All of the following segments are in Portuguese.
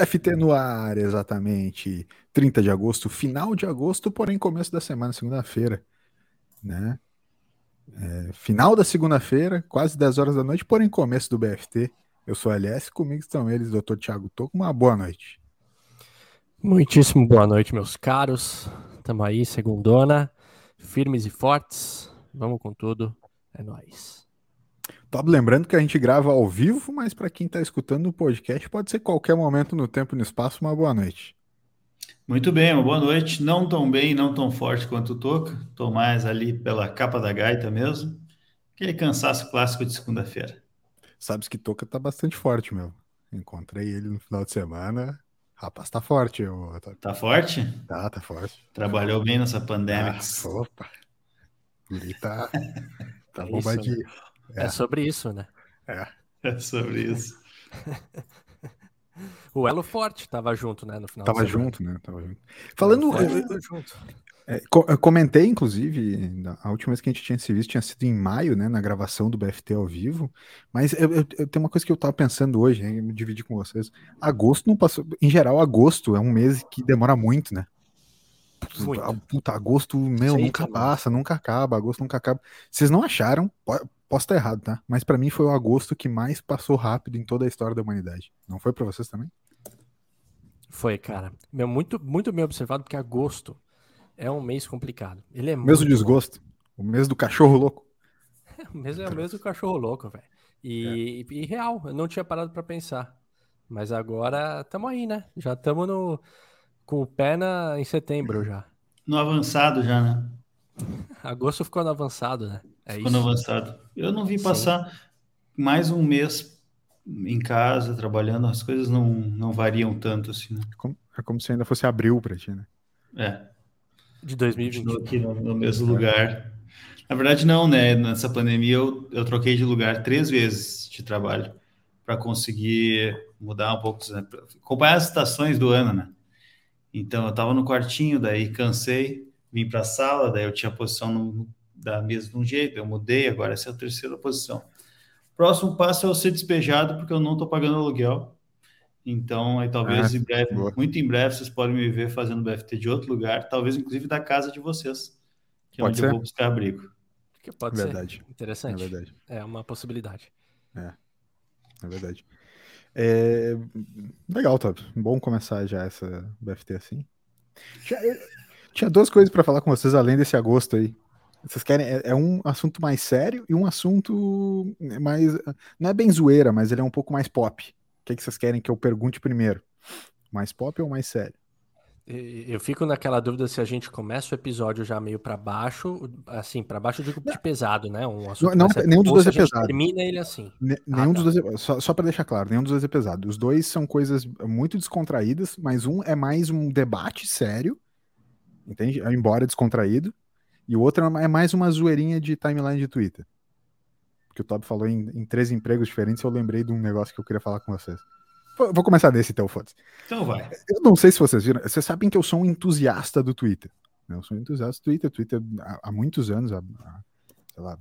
BFT no ar, exatamente. 30 de agosto, final de agosto, porém começo da semana, segunda-feira, né? É, final da segunda-feira, quase 10 horas da noite, porém começo do BFT. Eu sou a LS, comigo estão eles, Dr. Thiago Toco. Uma boa noite. Muitíssimo boa noite, meus caros. Tamo aí, segundona, firmes e fortes. Vamos com tudo. É nóis. Top, lembrando que a gente grava ao vivo, mas para quem está escutando o podcast, pode ser qualquer momento no tempo e no espaço. Uma boa noite. Muito bem, uma boa noite. Não tão bem, não tão forte quanto o Toca. Estou mais ali pela capa da gaita mesmo. Aquele cansaço clássico de segunda-feira. Sabes que Toca tá bastante forte, meu. Encontrei ele no final de semana. Rapaz, tá forte. Eu... Tá forte? Tá, tá forte. Trabalhou bem nessa pandemia. Ah, opa. Ele tá, tá é bombadinho. É. é sobre isso, né? É. É sobre isso. O Elo Forte tava junto, né? No final Tava junto, né? Tava junto. Falando. Eu, junto. É, eu comentei, inclusive, a última vez que a gente tinha se visto tinha sido em maio, né? Na gravação do BFT ao vivo. Mas eu, eu, eu tenho uma coisa que eu tava pensando hoje, né, me dividir com vocês. Agosto não passou. Em geral, agosto é um mês que demora muito, né? Muito. Puta, agosto, meu, Sim, nunca também. passa, nunca acaba, agosto nunca acaba. Vocês não acharam? Posso estar errado, tá? Mas para mim foi o agosto que mais passou rápido em toda a história da humanidade. Não foi para vocês também? Foi, cara. Meu, muito, muito bem observado, porque agosto é um mês complicado. Ele é mês do desgosto. O mês do cachorro louco. o mês é o mês do cachorro louco, velho. E, é. e, real, eu não tinha parado para pensar. Mas agora estamos aí, né? Já estamos no com o pé na, em setembro já. No avançado já, né? Agosto ficou no avançado, né? É isso. avançado. Eu não vim passar Sim. mais um mês em casa, trabalhando, as coisas não, não variam tanto assim, né? É como, é como se ainda fosse abril para ti, né? É. De 2020. aqui no, no, mesmo lugar. Na verdade, não, né? Nessa pandemia eu, eu troquei de lugar três vezes de trabalho para conseguir mudar um pouco, né? acompanhar as estações do ano, né? Então eu estava no quartinho, daí cansei, vim para a sala, daí eu tinha posição no, da mesa de um jeito, eu mudei, agora essa é a terceira posição. Próximo passo é eu ser despejado, porque eu não estou pagando aluguel. Então, aí talvez ah, em breve, boa. muito em breve, vocês podem me ver fazendo BFT de outro lugar, talvez inclusive da casa de vocês, que é pode onde ser? eu vou buscar abrigo. Que pode verdade. ser. Interessante. É verdade. É uma possibilidade. É, é verdade. É... Legal, Top. Bom começar já essa BFT assim. Já, tinha duas coisas para falar com vocês além desse agosto aí. Vocês querem. É, é, um assunto mais sério e um assunto mais. Não é bem zoeira, mas ele é um pouco mais pop. O que, é que vocês querem que eu pergunte primeiro? Mais pop ou mais sério? Eu fico naquela dúvida se a gente começa o episódio já meio para baixo, assim, para baixo de pesado, né? Um assunto não, não nenhum dos dois é pesado. Termina ele assim. Ne nenhum ah, dos tá. dois, é, só, só para deixar claro, nenhum dos dois é pesado. Os dois são coisas muito descontraídas, mas um é mais um debate sério, entende? Embora descontraído, e o outro é mais uma zoeirinha de timeline de Twitter. Porque o Tob falou em, em três empregos diferentes, eu lembrei de um negócio que eu queria falar com vocês. Vou começar desse então, foda-se. Então vai. Eu não sei se vocês viram. Vocês sabem que eu sou um entusiasta do Twitter. Né? Eu sou um entusiasta do Twitter. Twitter há, há muitos anos, há, há, sei lá,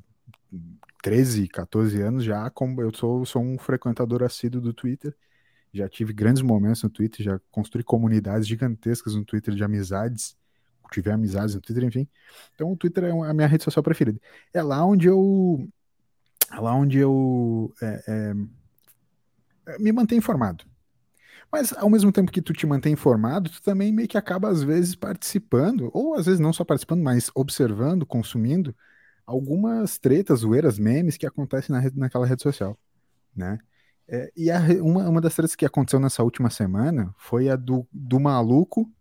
13, 14 anos já, como eu sou, sou um frequentador assíduo do Twitter. Já tive grandes momentos no Twitter, já construí comunidades gigantescas no Twitter de amizades. Tive amizades no Twitter, enfim. Então o Twitter é a minha rede social preferida. É lá onde eu. É lá onde eu. É, é, me mantém informado. Mas ao mesmo tempo que tu te mantém informado, tu também meio que acaba às vezes participando, ou às vezes não só participando, mas observando, consumindo algumas tretas, zoeiras, memes que acontecem na rede, naquela rede social, né? É, e a, uma, uma das tretas que aconteceu nessa última semana foi a do, do maluco,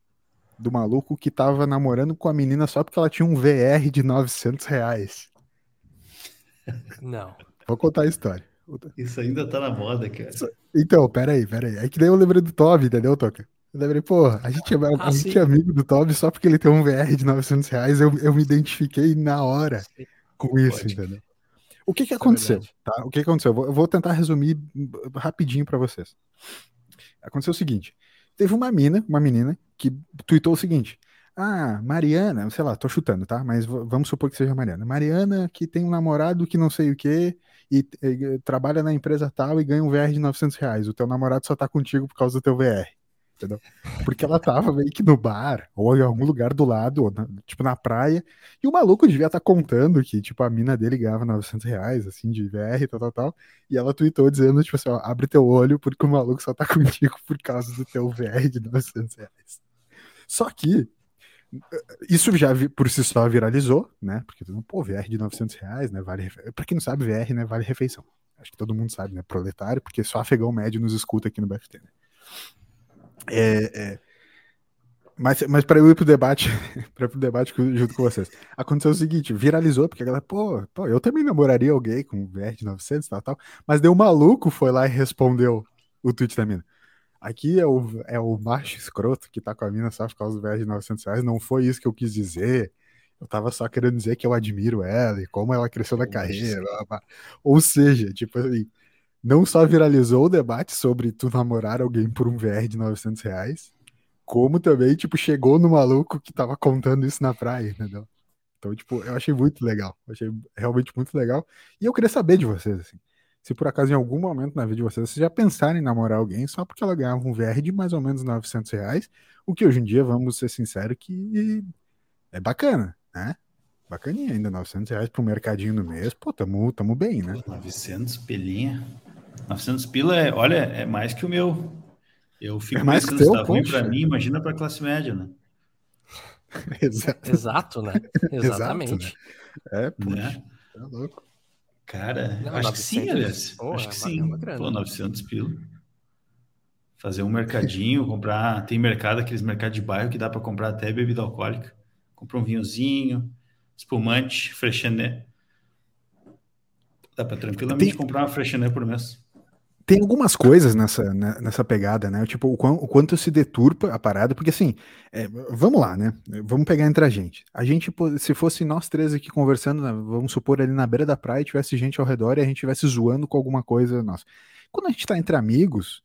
do maluco que tava namorando com a menina só porque ela tinha um VR de 900 reais. Não. Vou contar a história. Isso ainda tá na moda, cara. Então, peraí, peraí. É que daí eu lembrei do Toby, entendeu, Toca? Eu lembrei, porra, a gente, é, a ah, gente é amigo do Toby só porque ele tem um VR de 900 reais. Eu, eu me identifiquei na hora sim, com isso, pode. entendeu? O que que é aconteceu, é tá? O que, que aconteceu? Eu vou, eu vou tentar resumir rapidinho para vocês. Aconteceu o seguinte: teve uma mina, uma menina, que tweetou o seguinte: Ah, Mariana, sei lá, tô chutando, tá? Mas vamos supor que seja Mariana. Mariana que tem um namorado que não sei o quê e, e, trabalha na empresa tal e ganha um VR de 900 reais. O teu namorado só tá contigo por causa do teu VR. Entendeu? Porque ela tava meio que no bar, ou em algum lugar do lado, na, tipo na praia, e o maluco devia estar tá contando que, tipo, a mina dele ganhava 900 reais, assim, de VR, tal, tal, tal, e ela tweetou dizendo, tipo assim, ó, abre teu olho porque o maluco só tá contigo por causa do teu VR de 900 reais. Só que, isso já por si só viralizou, né? Porque todo mundo, pô, VR de 900 reais, né? Vale, pra quem não sabe, VR, né? Vale refeição. Acho que todo mundo sabe, né? Proletário, porque só afegão médio nos escuta aqui no BFT, né? É, é, mas, mas para eu ir pro debate, para pro debate junto com vocês, aconteceu o seguinte: viralizou, porque a galera, pô, pô, eu também namoraria alguém com VR de 900 tal, tal, mas deu um maluco, foi lá e respondeu o tweet da mina. Aqui é o, é o macho escroto que tá com a mina só por causa do VR de 900 reais. Não foi isso que eu quis dizer. Eu tava só querendo dizer que eu admiro ela e como ela cresceu na carreira. Ou seja, tipo assim, não só viralizou o debate sobre tu namorar alguém por um VR de 900 reais, como também, tipo, chegou no maluco que tava contando isso na praia, entendeu? Então, tipo, eu achei muito legal. Achei realmente muito legal. E eu queria saber de vocês, assim se por acaso em algum momento na vida de vocês vocês já pensaram em namorar alguém só porque ela ganhava um VR de mais ou menos 900 reais, o que hoje em dia, vamos ser sinceros, que é bacana, né? Bacaninha ainda, 900 reais pro mercadinho no mês, pô, tamo, tamo bem, né? 900 pelinha. 900 pila é, olha, é mais que o meu. Eu fico é mais pensando, que teu, se tá ruim pra mim, imagina pra classe média, né? Exato. Exato, né? Exatamente. Exato, né? É, poxa, né? tá louco. Cara, não, acho 900, que sim, aliás. Porra, acho que sim. Pô, 900 pila. Fazer um mercadinho, comprar. Tem mercado, aqueles mercados de bairro que dá para comprar até bebida alcoólica. Comprar um vinhozinho, espumante, freshené. Dá para tranquilamente tem... comprar uma freshené por mês tem algumas coisas nessa, né, nessa pegada, né? Tipo, o, quão, o quanto se deturpa a parada, porque assim, é, vamos lá, né? Vamos pegar entre a gente. A gente, se fosse nós três aqui conversando, né, vamos supor ali na beira da praia e tivesse gente ao redor e a gente estivesse zoando com alguma coisa nossa. Quando a gente tá entre amigos,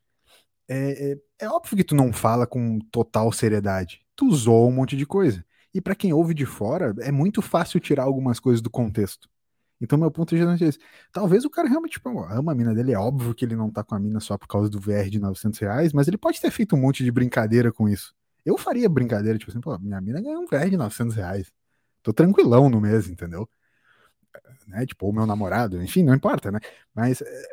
é, é, é óbvio que tu não fala com total seriedade. Tu zoa um monte de coisa. E para quem ouve de fora, é muito fácil tirar algumas coisas do contexto. Então, meu ponto vista é esse. Talvez o cara realmente tipo, ama a mina dele. É óbvio que ele não tá com a mina só por causa do VR de 900 reais, mas ele pode ter feito um monte de brincadeira com isso. Eu faria brincadeira, tipo assim, pô, minha mina ganhou um VR de 900 reais. Tô tranquilão no mês, entendeu? Né? Tipo, o meu namorado, enfim, não importa, né? Mas é,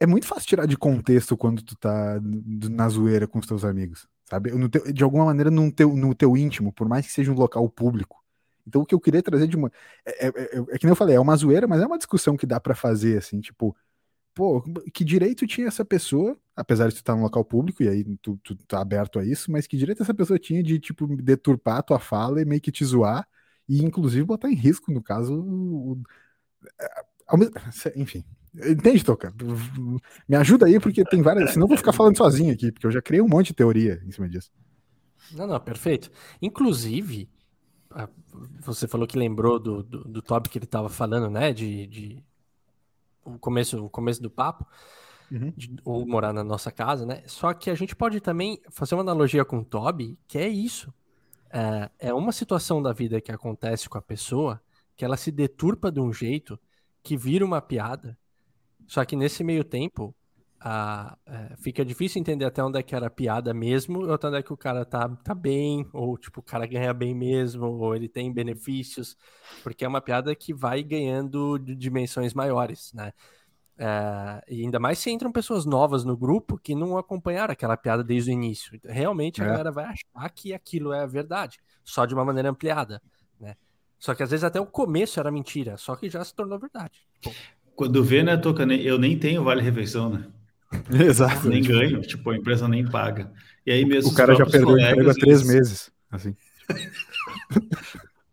é muito fácil tirar de contexto quando tu tá na zoeira com os teus amigos, sabe? Teu, de alguma maneira, no teu, no teu íntimo, por mais que seja um local público então o que eu queria trazer de uma. É, é, é, é que nem eu falei, é uma zoeira, mas é uma discussão que dá para fazer, assim, tipo, pô, que direito tinha essa pessoa, apesar de tu estar no local público, e aí tu, tu tá aberto a isso, mas que direito essa pessoa tinha de, tipo, deturpar a tua fala e meio que te zoar, e inclusive botar em risco, no caso, o, enfim. Entende, Toca? Me ajuda aí, porque tem várias. Senão eu vou ficar falando sozinho aqui, porque eu já criei um monte de teoria em cima disso. Não, não, perfeito. Inclusive, você falou que lembrou do, do, do que ele estava falando, né? De, de, o, começo, o começo do papo, uhum. de, ou morar na nossa casa, né? Só que a gente pode também fazer uma analogia com o Toby, que é isso. É, é uma situação da vida que acontece com a pessoa que ela se deturpa de um jeito que vira uma piada. Só que nesse meio tempo, a, é, fica difícil entender até onde é que era piada mesmo, ou até onde é que o cara tá, tá bem, ou tipo, o cara ganha bem mesmo, ou ele tem benefícios, porque é uma piada que vai ganhando dimensões maiores, né? É, e ainda mais se entram pessoas novas no grupo que não acompanharam aquela piada desde o início. Realmente a é. galera vai achar que aquilo é a verdade, só de uma maneira ampliada, né? Só que às vezes até o começo era mentira, só que já se tornou verdade. Quando vê, né, Toca, eu nem tenho vale-refeição, né? Exato. Nem tipo... ganho, tipo, a empresa nem paga. E aí mesmo. O cara já perdeu o emprego há três meses. Assim.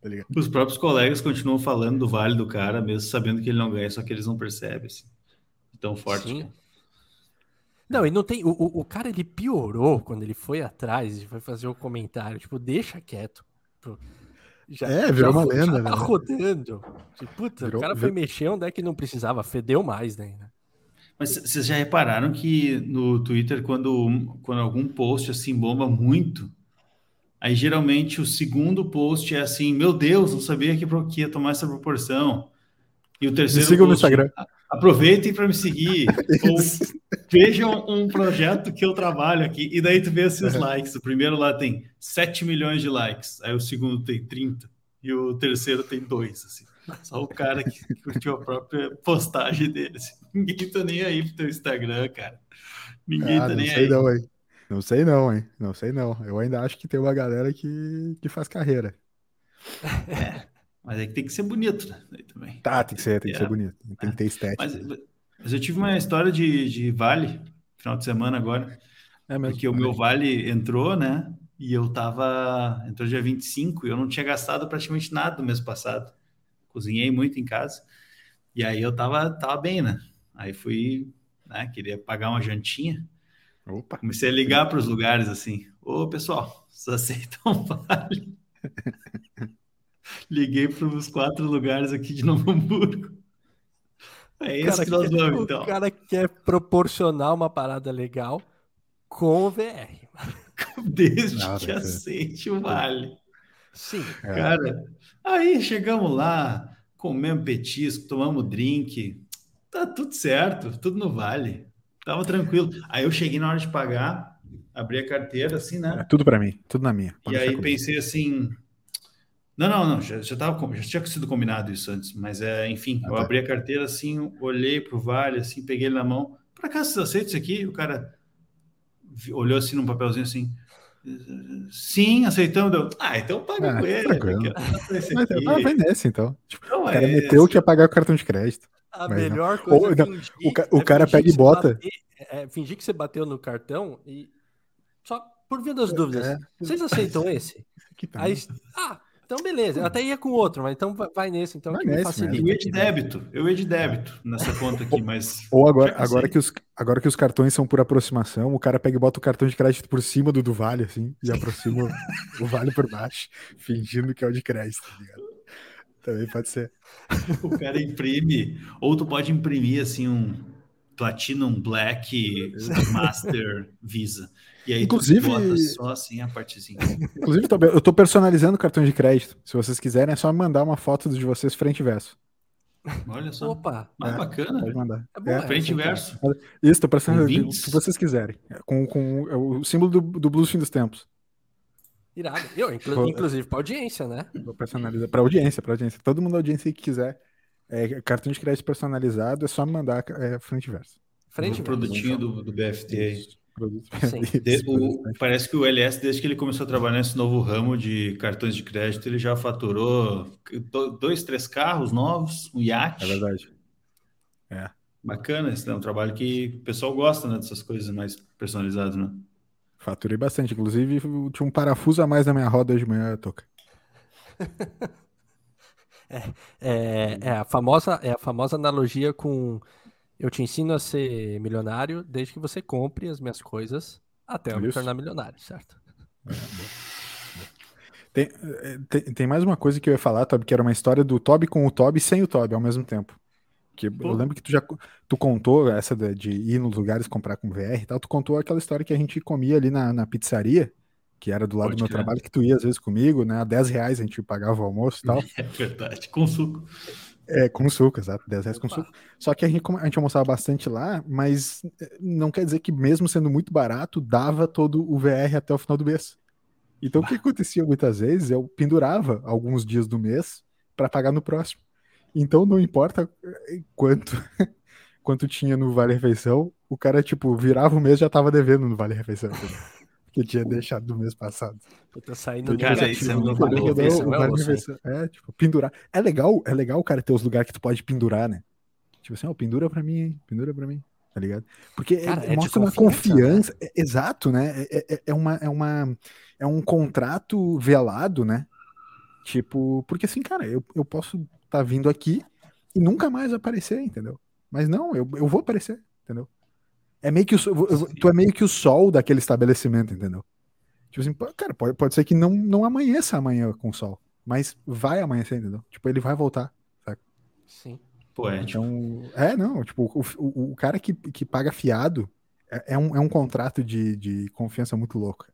tá os próprios colegas continuam falando do vale do cara, mesmo sabendo que ele não ganha, só que eles não percebem. Assim. Tão forte. Sim. Não, e não tem. O, o, cara ele piorou quando ele foi atrás e foi fazer o um comentário. Tipo, deixa quieto. Já, é, virou já, uma lenda, já tá né? rodando. Tipo, puta, virou, o cara foi vir... mexer onde é que não precisava, fedeu mais, né? Mas vocês já repararam que no Twitter, quando, quando algum post assim bomba muito, Aí geralmente o segundo post é assim: Meu Deus, não sabia que ia tomar essa proporção. E o terceiro. Me sigam no Instagram. Aproveitem para me seguir. ou vejam um projeto que eu trabalho aqui. E daí tu vê esses likes. O primeiro lá tem 7 milhões de likes. Aí o segundo tem 30. E o terceiro tem 2. Assim. Só o cara que curtiu a própria postagem dele. Ninguém tá nem aí pro teu Instagram, cara. Ninguém ah, tá nem aí. Não, hein? Não sei não, hein? Não sei não. Eu ainda acho que tem uma galera que, que faz carreira. É. Mas é que tem que ser bonito, né? também. Tá, tem que ser, tem que ser bonito. Tem que ter estética. Mas, mas, eu tive uma história de, de vale, final de semana agora. É mesmo. Porque o meu vale entrou, né? E eu tava. Entrou dia 25 e eu não tinha gastado praticamente nada no mês passado. Cozinhei muito em casa. E aí eu tava, tava bem, né? Aí fui, né? Queria pagar uma jantinha. Opa. Comecei a ligar para os lugares assim. Ô, pessoal, vocês aceitam vale? Liguei para os quatro lugares aqui de Novo Hamburgo. É isso que nós vamos, então. O cara quer proporcionar uma parada legal com o VR. Desde Não, que aceite o vale. Sim. É. Cara, aí chegamos lá, comemos petisco, tomamos drink. Tá tudo certo, tudo no vale. Tava tranquilo. Aí eu cheguei na hora de pagar, abri a carteira, assim, né? É tudo para mim, tudo na minha. Pode e aí pensei assim, não, não, não, já, já, tava, já tinha sido combinado isso antes, mas é, enfim, ah, eu tá. abri a carteira assim, olhei para o vale, assim, peguei ele na mão. Por acaso você aceita isso aqui? O cara olhou assim num papelzinho assim. Sim, aceitamos. Deu, ah, então paga ah, com ele. Mas, vai nessa, então. Tipo, não, o cara é meteu que ia pagar o cartão de crédito. A mas, melhor não. coisa Ou, não, fingir, o, o é cara pega e bota. Bater, é, fingir que você bateu no cartão e. Só por via das dúvidas. É. Vocês aceitam esse? Aí, ah, então, beleza. Eu até ia com outro, mas então vai nesse, então vai que nesse, facilita. Eu ia de débito, eu ia de débito nessa conta aqui, mas. Ou agora, agora, que os, agora que os cartões são por aproximação, o cara pega e bota o cartão de crédito por cima do do Vale, assim, e aproxima o Vale por baixo, fingindo que é o de crédito, tá ligado? Também pode ser. O cara imprime, ou tu pode imprimir assim um Platinum Black Master Visa. E aí inclusive, bota só assim a partezinha. Inclusive, eu estou personalizando o cartão de crédito. Se vocês quiserem, é só mandar uma foto de vocês frente e verso. Olha só. Opa! Mais é, bacana. Pode mandar. É, bom, é frente e verso. Isso, estou personalizando o que vocês quiserem. Com, com o símbolo do, do Blues Fim dos Tempos. Irado. Eu, inclu, inclusive para audiência, né? Vou personalizar para audiência, para audiência. Todo mundo da audiência que quiser é, cartão de crédito personalizado, é só mandar é, frente e verso. Frente o produtinho do, do BFT aí. De, o, parece que o LS, desde que ele começou a trabalhar nesse novo ramo de cartões de crédito, ele já faturou dois, três carros novos, um iate. É verdade. É. Bacana, esse é um trabalho que o pessoal gosta né, dessas coisas mais personalizadas, né? Faturei bastante. Inclusive, tinha um parafuso a mais na minha roda de manhã, Toca. é, é, é, a famosa, é a famosa analogia com eu te ensino a ser milionário desde que você compre as minhas coisas até eu Isso. me tornar milionário, certo? É, tem, é, tem, tem, mais uma coisa que eu ia falar, Toby, que era uma história do Toby com o Toby sem o Toby ao mesmo tempo. Que eu lembro que tu já tu contou essa de, de, ir nos lugares comprar com VR e tal. Tu contou aquela história que a gente comia ali na, na pizzaria, que era do lado Pode do meu trabalho, que tu ia às vezes comigo, né? A 10 reais a gente pagava o almoço e tal. É verdade, com suco. É, com suco, exato, 10 reais com suco. Só que a gente, a gente almoçava bastante lá, mas eh, não quer dizer que mesmo sendo muito barato, dava todo o VR até o final do mês. Então o que acontecia muitas vezes, eu pendurava alguns dias do mês para pagar no próximo. Então não importa eh, quanto quanto tinha no Vale Refeição, o cara, tipo, virava o mês já tava devendo no Vale Refeição que tinha deixado do mês passado. Eu tô saindo então, cara, isso é muito vale é, tipo, pendurar. É legal, é legal, cara, ter os lugares que tu pode pendurar, né? Tipo assim, ó, pendura pra mim, hein? pendura pra mim, tá ligado? Porque cara, é, é mostra uma confiança, né? é, exato, né? É, é, é, uma, é, uma, é um contrato velado, né? Tipo, porque assim, cara, eu, eu posso tá vindo aqui e nunca mais aparecer, entendeu? Mas não, eu, eu vou aparecer, entendeu? É meio que o, tu é meio que o sol daquele estabelecimento, entendeu? Tipo assim, cara, pode, pode ser que não, não amanheça amanhã com o sol, mas vai amanhecer, entendeu? Tipo, ele vai voltar, saca? Sim. Poético. Então, é, não, tipo, o, o, o cara que, que paga fiado é, é, um, é um contrato de, de confiança muito louco.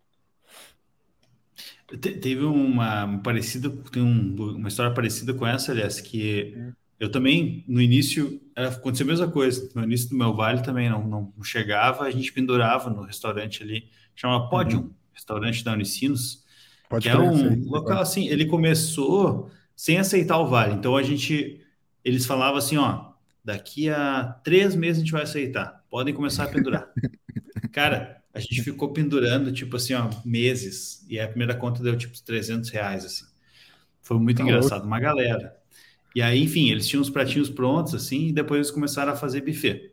Teve uma parecida, tem um, uma história parecida com essa, aliás, que eu também, no início, aconteceu a mesma coisa. No início do meu vale também não, não chegava, a gente pendurava no restaurante ali, chama Podium, uhum. restaurante da Unicinos, Pode que é um local assim, ele começou sem aceitar o vale. Então a gente, eles falavam assim, ó, daqui a três meses a gente vai aceitar, podem começar a pendurar. Cara, a gente ficou pendurando, tipo assim, ó, meses, e a primeira conta deu tipo 300 reais, assim. Foi muito tá engraçado, uma galera. E aí, enfim, eles tinham os pratinhos prontos, assim, e depois eles começaram a fazer buffet.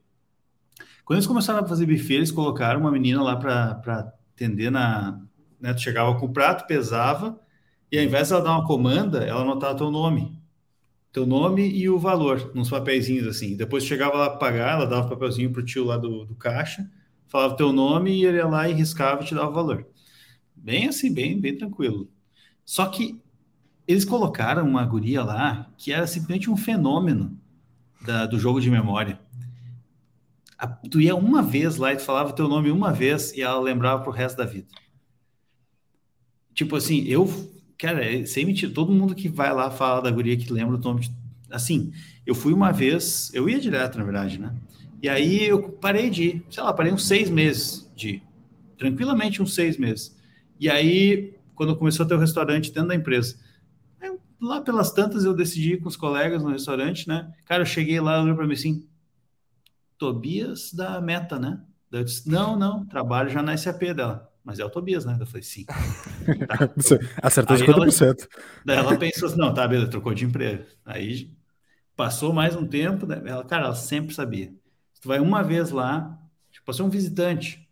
Quando eles começaram a fazer buffet, eles colocaram uma menina lá para atender na. Né, tu chegava com o prato, pesava, e ao invés de ela dar uma comanda, ela anotava teu nome. Teu nome e o valor, nos papeizinhos assim. Depois chegava lá para pagar, ela dava o papelzinho pro tio lá do, do caixa, falava teu nome e ele ia lá e riscava e te dava o valor. Bem assim, bem, bem tranquilo. Só que eles colocaram uma guria lá que era simplesmente um fenômeno da, do jogo de memória. A, tu ia uma vez lá e tu falava teu nome uma vez e ela lembrava pro resto da vida. Tipo assim, eu, cara, é, sem mentir, todo mundo que vai lá fala da guria que lembra o nome de, assim, eu fui uma vez, eu ia direto, na verdade, né? E aí eu parei de ir, sei lá, parei uns seis meses de ir, tranquilamente uns seis meses. E aí, quando começou a ter o um restaurante dentro da empresa, lá pelas tantas eu decidi ir com os colegas no restaurante, né? Cara, eu cheguei lá, olhou para mim assim, Tobias da Meta, né? Eu disse, não, não, trabalho já na SAP dela. Mas é o Tobias, né? Eu falei, sim. Tá. Acertou 50%. Ela, daí ela pensou assim, não, tá, beleza, trocou de emprego. Aí passou mais um tempo, né? ela, cara, ela sempre sabia. Tu vai uma vez lá, tipo, você é um visitante,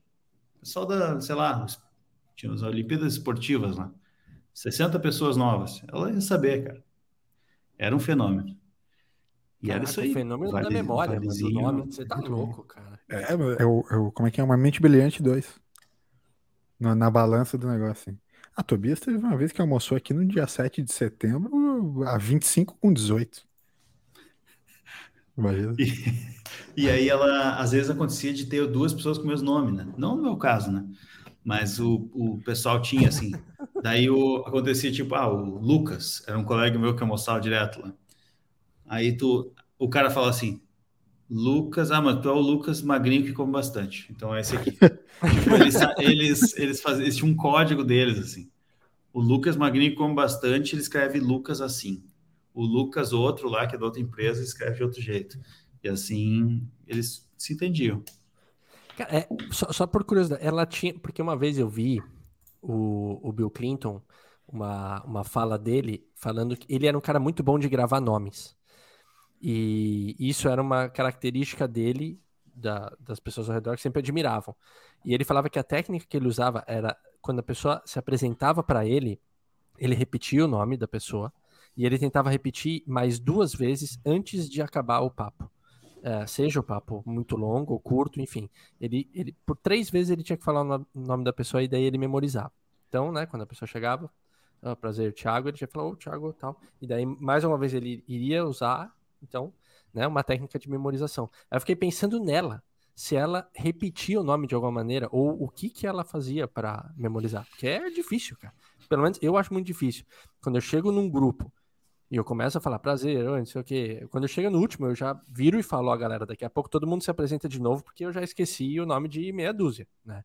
pessoal da, sei lá, tinha as Olimpíadas Esportivas lá. 60 pessoas novas. Ela ia saber, cara. Era um fenômeno. E Caraca, era isso aí. O fenômeno vale, da memória, mas o nome, você tá louco, cara. É, é, o, é o, como é que é? Uma mente brilhante dois. Na, na balança do negócio, assim. A Tobias teve uma vez que almoçou aqui no dia 7 de setembro, a 25 com 18. Imagina. E, e aí ela, às vezes acontecia de ter duas pessoas com o mesmo nome, né? Não no meu caso, né? Mas o, o pessoal tinha, assim. Daí o, acontecia, tipo, ah, o Lucas, era um colega meu que almoçava direto lá. Aí tu, o cara fala assim, Lucas, ah, mas tu é o Lucas magrinho que come bastante. Então é esse aqui. tipo, eles, eles, eles, faziam, eles tinham um código deles, assim. O Lucas magrinho que come bastante, ele escreve Lucas assim. O Lucas, outro lá, que é da outra empresa, escreve de outro jeito. E assim, eles se entendiam. É, só, só, por curiosidade, ela tinha. Porque uma vez eu vi o, o Bill Clinton, uma, uma fala dele, falando que ele era um cara muito bom de gravar nomes. E isso era uma característica dele, da, das pessoas ao redor, que sempre admiravam. E ele falava que a técnica que ele usava era quando a pessoa se apresentava para ele, ele repetia o nome da pessoa e ele tentava repetir mais duas vezes antes de acabar o papo é, seja o papo muito longo ou curto, enfim, ele, ele por três vezes ele tinha que falar o nome da pessoa e daí ele memorizava. Então, né, quando a pessoa chegava, oh, prazer, Thiago, ele já falou, oh, Thiago, tal, e daí mais uma vez ele iria usar, então, né, uma técnica de memorização. Aí eu fiquei pensando nela, se ela repetia o nome de alguma maneira ou o que que ela fazia para memorizar, porque é difícil, cara. Pelo menos eu acho muito difícil. Quando eu chego num grupo e eu começo a falar prazer, não sei o quê. Quando eu chego no último, eu já viro e falo, ó, galera, daqui a pouco todo mundo se apresenta de novo, porque eu já esqueci o nome de meia dúzia, né?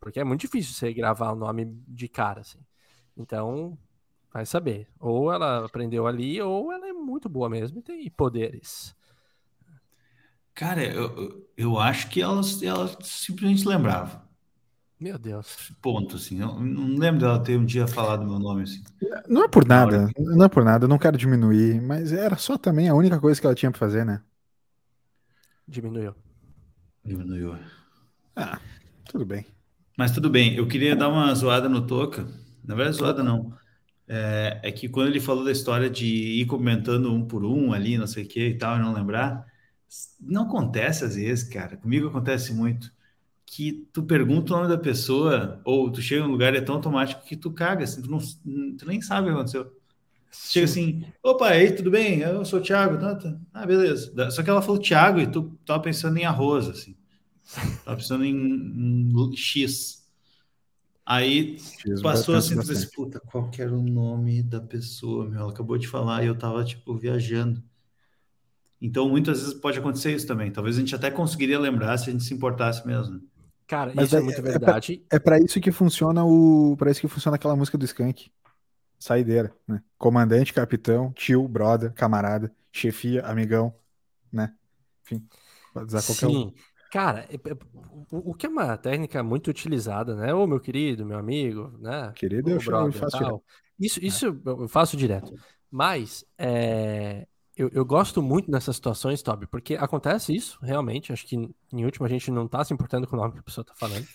Porque é muito difícil você gravar o nome de cara, assim. Então, vai saber. Ou ela aprendeu ali, ou ela é muito boa mesmo e tem poderes. Cara, eu, eu acho que ela, ela simplesmente lembrava. Meu Deus. Ponto, assim. Eu não lembro dela ter um dia falado meu nome, assim. Não é por nada, não é por nada, eu não quero diminuir, mas era só também a única coisa que ela tinha pra fazer, né? Diminuiu. Diminuiu. Ah, tudo bem. Mas tudo bem, eu queria dar uma zoada no Toca. Na verdade, zoada não. É, é que quando ele falou da história de ir comentando um por um ali, não sei o que e tal, e não lembrar, não acontece às vezes, cara. Comigo acontece muito que tu pergunta o nome da pessoa, ou tu chega num lugar e é tão automático que tu caga, assim, tu, não, tu nem sabe o que aconteceu. Chega assim, opa, aí, tudo bem? Eu sou o Thiago. Tá, tá. Ah, beleza. Só que ela falou Thiago e tu tava pensando em arroz, assim. Tava pensando em, em X. Aí passou assim, tu puta, qual que era o nome da pessoa, meu? Ela acabou de falar e eu tava, tipo, viajando. Então, muitas vezes pode acontecer isso também. Talvez a gente até conseguiria lembrar se a gente se importasse mesmo. Cara, Mas isso é, é muito verdade. É para é isso que funciona o, para isso que funciona aquela música do Skank. Saideira, né? Comandante, capitão, tio, brother, camarada, chefia, amigão, né? Enfim, pode usar qualquer Sim. um. Cara, é, o que é uma técnica muito utilizada, né? Ô, meu querido, meu amigo, né? Querido, eu, brother, eu faço direto. Isso, isso eu faço direto. Mas é, eu, eu, gosto muito nessas situações, Toby, porque acontece isso, realmente. Acho que em último a gente não tá se importando com o nome que a pessoa tá falando.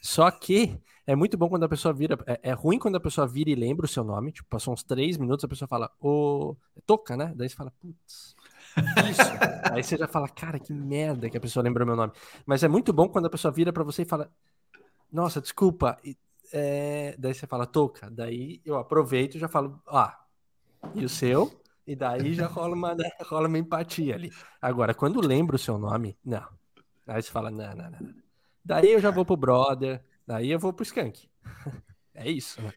Só que é muito bom quando a pessoa vira. É, é, ruim quando a pessoa vira e lembra o seu nome. Tipo, passou uns três minutos, a pessoa fala, ô. Toca, né? Daí você fala, putz. Isso. Aí você já fala, cara, que merda que a pessoa lembrou meu nome. Mas é muito bom quando a pessoa vira para você e fala, nossa, desculpa. É... Daí você fala, toca. Daí eu aproveito e já falo, ah, e o seu? E daí já rola uma, né, rola uma empatia ali. Agora, quando lembra o seu nome, não. Aí você fala, não, não, não. Daí eu já vou pro brother, daí eu vou pro skunk. É isso, né?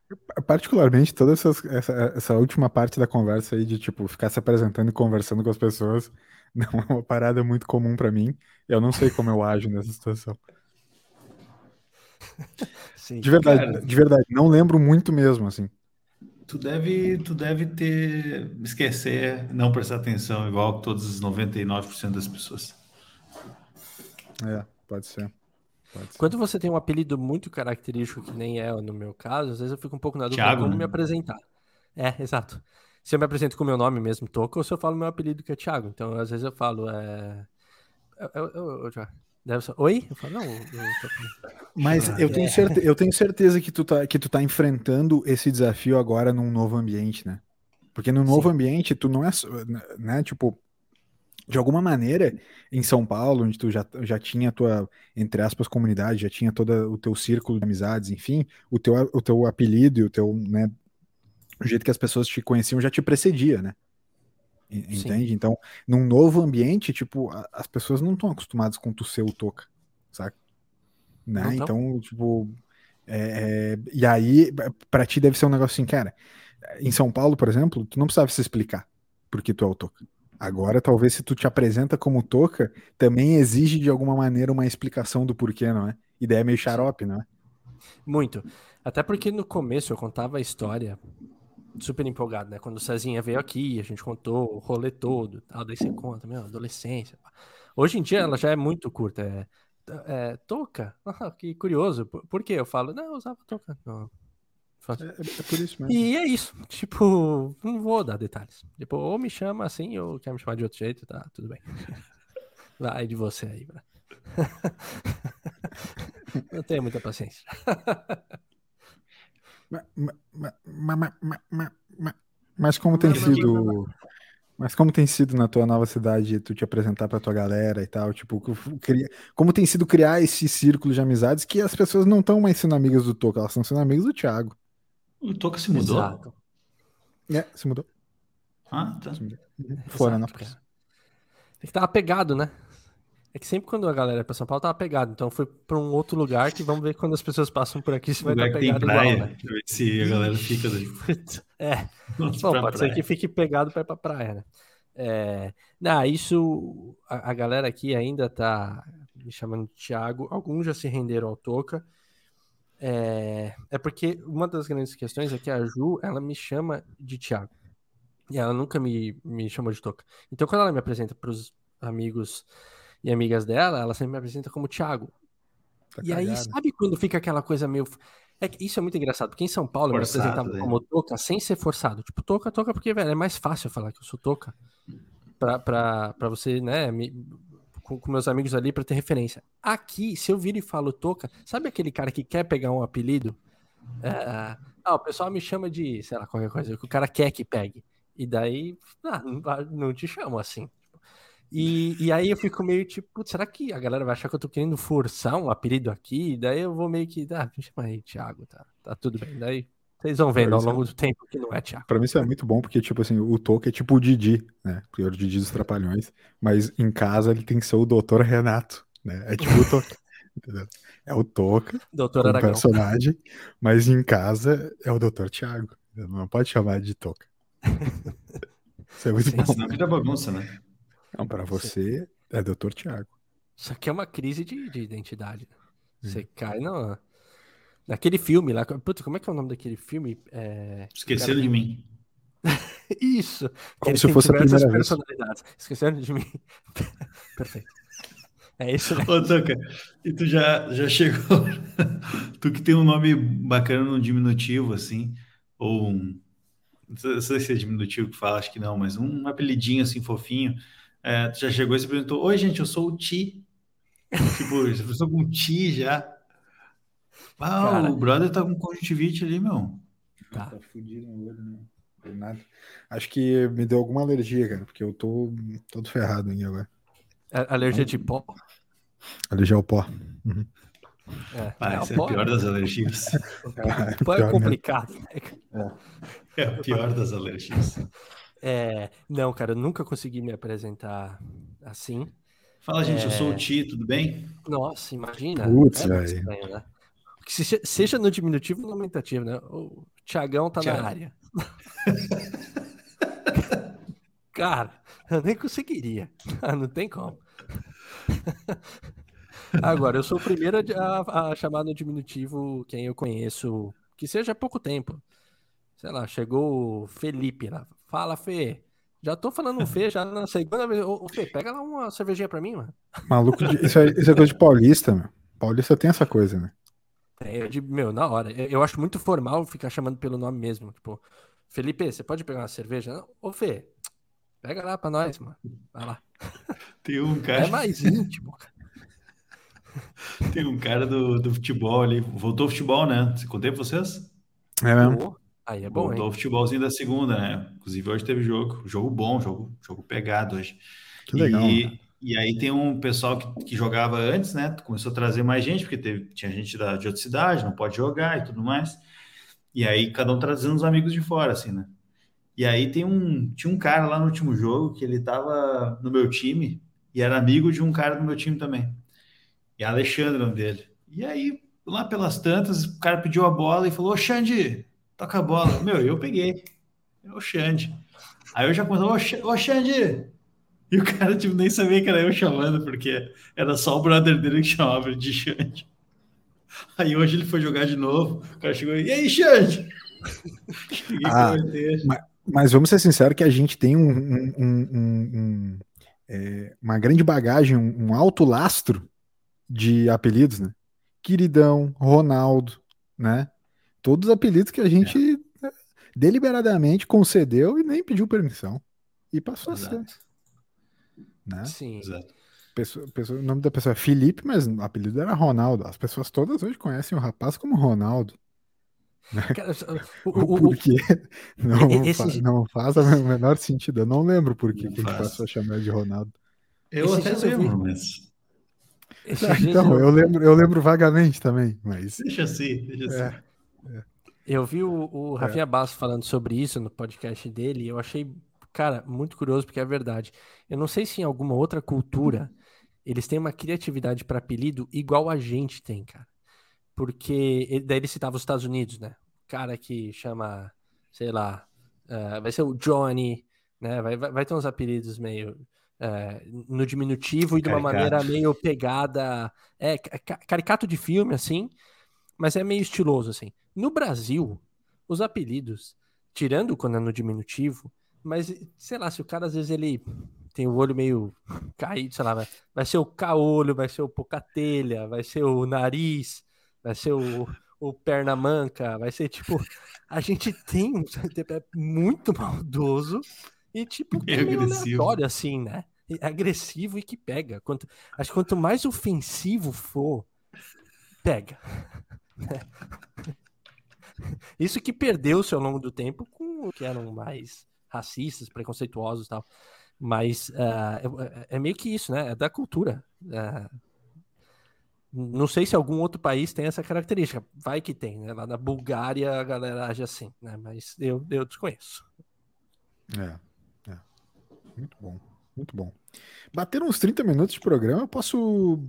Particularmente, toda essa, essa, essa, última parte da conversa aí de, tipo, ficar se apresentando e conversando com as pessoas não é uma parada muito comum para mim. Eu não sei como eu ajo nessa situação. Sim, de verdade, cara, de verdade, não lembro muito mesmo, assim. Tu deve, tu deve ter esquecer, não prestar atenção, igual todos os 99% das pessoas. É, pode ser. Pode ser. Quando você tem um apelido muito característico, que nem é no meu caso, às vezes eu fico um pouco na dúvida Thiago, como né? me apresentar. É, exato. Se eu me apresento com o meu nome mesmo, Toca, ou se eu falo meu apelido que é Thiago. Então, às vezes eu falo, é... Eu, eu, eu, já... Oi? Eu falo, não. Eu tô... Mas ah, eu, tenho é. certe... eu tenho certeza que tu, tá, que tu tá enfrentando esse desafio agora num novo ambiente, né? Porque no novo Sim. ambiente, tu não é, né, tipo, de alguma maneira, em São Paulo, onde tu já, já tinha a tua, entre aspas, comunidade, já tinha todo o teu círculo de amizades, enfim, o teu, o teu apelido e o teu, né, o jeito que as pessoas te conheciam já te precedia, né? Entende? Sim. Então, num novo ambiente, tipo, as pessoas não estão acostumadas com tu ser o Toca, saca? Né? Então, tipo, é, é, e aí, para ti deve ser um negócio assim, cara, em São Paulo, por exemplo, tu não precisava se explicar porque tu é o Toca. Agora, talvez se tu te apresenta como Toca, também exige de alguma maneira uma explicação do porquê, não é? Ideia meio xarope, não é? Muito. Até porque no começo eu contava a história super empolgado, né? Quando o Cezinha veio aqui, a gente contou o rolê todo, tal, daí você conta, meu, adolescência. Hoje em dia ela já é muito curta. É, é toca? Ah, que curioso. Por, por quê? Eu falo, não, eu usava toca. Não. É, é, por isso mesmo. E é isso. Tipo, não vou dar detalhes. Tipo, ou me chama assim, ou quer me chamar de outro jeito, tá? Tudo bem. Vai de você aí, bro. não tenho muita paciência. Mas como tem sido. Mas como tem sido na tua nova cidade tu te apresentar pra tua galera e tal? Tipo, como tem sido criar esse círculo de amizades que as pessoas não estão mais sendo amigas do Toca, elas estão sendo amigas do Thiago. O Toca se mudou? Exato. É, se mudou. Ah, tá. Fora, na É que tava pegado, né? É que sempre quando a galera é pra São Paulo tava pegado, então foi pra um outro lugar que vamos ver quando as pessoas passam por aqui se vai estar tá pegado praia, igual, né? Pra ver se a galera fica daí. é, Bom, pode praia. ser que fique pegado pra ir pra praia, né? É, não, isso, a, a, galera aqui ainda tá me chamando de Thiago, alguns já se renderam ao Toca, é, é porque uma das grandes questões é que a Ju, ela me chama de Thiago, e ela nunca me, me chamou de Toca. Então quando ela me apresenta pros amigos e amigas dela, ela sempre me apresenta como Thiago. Tá e aí, sabe quando fica aquela coisa meio. É isso é muito engraçado, porque em São Paulo forçado, eu me apresentava como Toca sem ser forçado. Tipo, Toca, Toca, porque, velho, é mais fácil falar que eu sou Toca. Pra, pra, pra você, né, me, com, com, meus amigos ali pra ter referência. Aqui, se eu vir e falo Toca, sabe aquele cara que quer pegar um apelido? É, ah, o pessoal me chama de, sei lá, qualquer coisa, que o cara quer que pegue. E daí, ah, não, não te chamo assim. E, e aí eu fico meio tipo, será que a galera vai achar que eu tô querendo forçar um apelido aqui? Daí eu vou meio que, ah, me chama aí, Thiago, tá, tá tudo bem. Daí vocês vão vendo ao longo do tempo que não é Thiago. Pra mim isso é muito bom, porque, tipo assim, o Toque é tipo o Didi, né? Porque o Didi dos Trapalhões, mas em casa ele tem que ser o Doutor Renato, né? É tipo o Toque. Entendeu? É o Toca, Doutor o Aragão. personagem, mas em casa é o Dr. Tiago. Não pode chamar de Toca. Isso é muito Sim, bom. Senão vira bagunça, né? Não, pra você é Dr. Tiago. Isso aqui é uma crise de, de identidade. né? Você cai no, naquele filme lá. Putz, como é que é o nome daquele filme? É... Esqueceram de mim. Isso. Como Ele se fosse a primeira vez. personalidades. Esqueceram de mim. Perfeito. É isso, né? Ô, Toca, e tu já, já chegou? tu que tem um nome bacana no diminutivo, assim, ou um. Não sei se é diminutivo que fala, acho que não, mas um apelidinho assim fofinho. É, tu já chegou e se perguntou: Oi, gente, eu sou o Ti. tipo, já pensou com Ti já. Ah, Cara. o brother tá com conjuntivite ali, meu. Tá. Tá fudido no olho, nada. Acho que me deu alguma alergia, cara, porque eu tô todo ferrado aí agora. A- Alergia de pó. Alergia ao pó. É, Ah, é, o essa é pó, a pior das alergias. o pó é mesmo. complicado. né? É a pior das alergias. É, não, cara, eu nunca consegui me apresentar assim. Fala, gente, eu sou É. o Ti, tudo bem? Nossa, imagina. Putz, é estranho, né? Se- seja no diminutivo ou no aumentativo, né? O Tiagão tá Thiago. na área. Cara, eu nem conseguiria. Ah, Não tem como. Agora, eu sou o primeiro a, a- a chamar no diminutivo quem eu conheço, que seja há pouco tempo. Sei lá, chegou o Felipe lá. Fala, Fê. Já tô falando Fê já na segunda vez. Ô, ô, Fê, pega lá uma cervejinha pra mim, mano. Maluco, de- isso, é, isso é coisa de paulista, meu. Paulista tem essa coisa, né? É, de, meu, na hora. Eu, eu acho muito formal ficar chamando pelo nome mesmo. Tipo, Felipe, você pode pegar uma cerveja? Não, Ô, Fê, pega lá pra nós, mano. Vai lá. Tem um cara. É mais íntimo, cara. Tem um cara do, do futebol ali. Voltou ao futebol, né? Se contei pra vocês? É mesmo. Aí é bom, Voltou hein? ao futebolzinho da segunda, né? Inclusive hoje teve jogo. Jogo bom, jogo, jogo pegado hoje. Que legal. E, né? e aí tem um pessoal que, que jogava antes, né? Começou a trazer mais gente, porque teve, tinha gente da, de outra cidade, não pode jogar e tudo mais. E aí cada um trazendo os amigos de fora, assim, né? E aí tem um, tinha um cara lá no último jogo que ele tava no meu time e era amigo de um cara do meu time também. E Alexandre, o nome dele. E aí, lá pelas tantas, o cara pediu a bola e falou: Ô Xande, toca a bola. Meu, eu peguei. É o Xande. Aí eu já comecei, ô, Xa- ô Xande! E o cara, tipo, nem sabia que era eu chamando, porque era só o brother dele que chamava de Xande. Aí hoje ele foi jogar de novo, o cara chegou e, aí, Xande? Ah, ele. Mas vamos ser sinceros que a gente tem um, um- um- um- é, uma grande bagagem, um alto lastro de apelidos, né? Queridão, Ronaldo, né? Todos os apelidos que a gente né, deliberadamente concedeu e nem pediu permissão. E passou a ser, Exato, né? Sim. exato. Pessoa- pessoa- o nome da pessoa é Felipe, mas o apelido era Ronaldo. As pessoas todas hoje conhecem o rapaz como Ronaldo. Cara, o- o- o- Por quê? Não, E- fa- esse- não faz o menor sentido. Eu não lembro por que passou a chamar de Ronaldo. Eu Esses até lembro, mas então, eu- eu lembro, eu lembro vagamente também, mas deixa assim, deixa assim. é, Eu vi o, o Rafinha Basso falando sobre isso no podcast dele e eu achei, cara, muito curioso porque é verdade. Eu não sei se em alguma outra cultura eles têm uma criatividade para apelido igual a gente tem, cara. Porque daí ele citava os Estados Unidos, né? O cara que chama, sei lá, eh, vai ser o Johnny, né? Vai, vai, vai ter uns apelidos meio eh, no diminutivo e de uma Caricato. maneira meio pegada, é, ca- ca- caricato de filme, assim, mas é meio estiloso, assim. No Brasil, os apelidos, tirando quando é no diminutivo, mas sei lá, se o cara às vezes ele tem o olho meio caído, sei lá, vai, vai ser o caolho, vai ser o pocatelha, vai ser o nariz, vai ser o, o perna manca, vai ser tipo. A gente tem um é muito maldoso e tipo é Meio agressivo. aleatório, assim, né? Agressivo e que pega. Quanto, acho que quanto mais ofensivo for, pega. Isso que perdeu-se ao longo do tempo com os que eram mais racistas, preconceituosos e tal. Mas ah, é, é meio que isso, né? É da cultura. Ah, não sei se algum outro país tem essa característica. Vai que tem, né? Lá na Bulgária a galera age assim, né? Mas eu, eu desconheço. é, é. Muito bom, muito bom. Bateram uns 30 minutos de programa, eu posso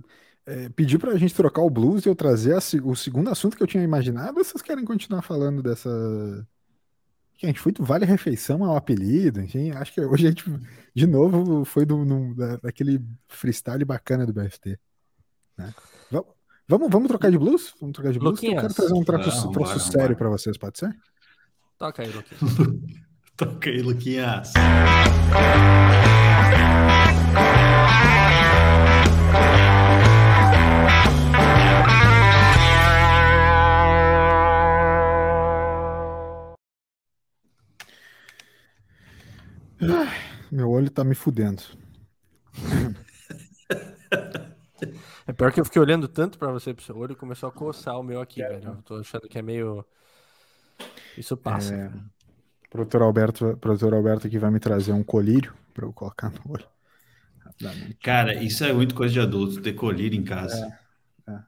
é, pedir pra gente trocar o blues e eu trazer a, o segundo assunto que eu tinha imaginado, ou vocês querem continuar falando dessa. Que a gente foi do Vale Refeição ao apelido, enfim, acho que hoje a gente, de novo, foi do, no, da, daquele freestyle bacana do BFT. Né? Vamos, vamos trocar de blues? Vamos trocar de blues? Luquinhas. Eu quero trazer um troço, troço sério para vocês, pode ser? Toca aí, Luquinhas. Toca aí, Luquinhas. Meu olho tá me fudendo. É pior que eu fiquei olhando tanto para você pro seu olho e começou a coçar o meu aqui, é. velho. Eu tô achando que é meio. Isso passa. É... Produtor Alberto, produtor Alberto aqui vai me trazer um colírio para eu colocar no olho. Cara, isso é muito coisa de adulto, ter colírio em casa. É, é.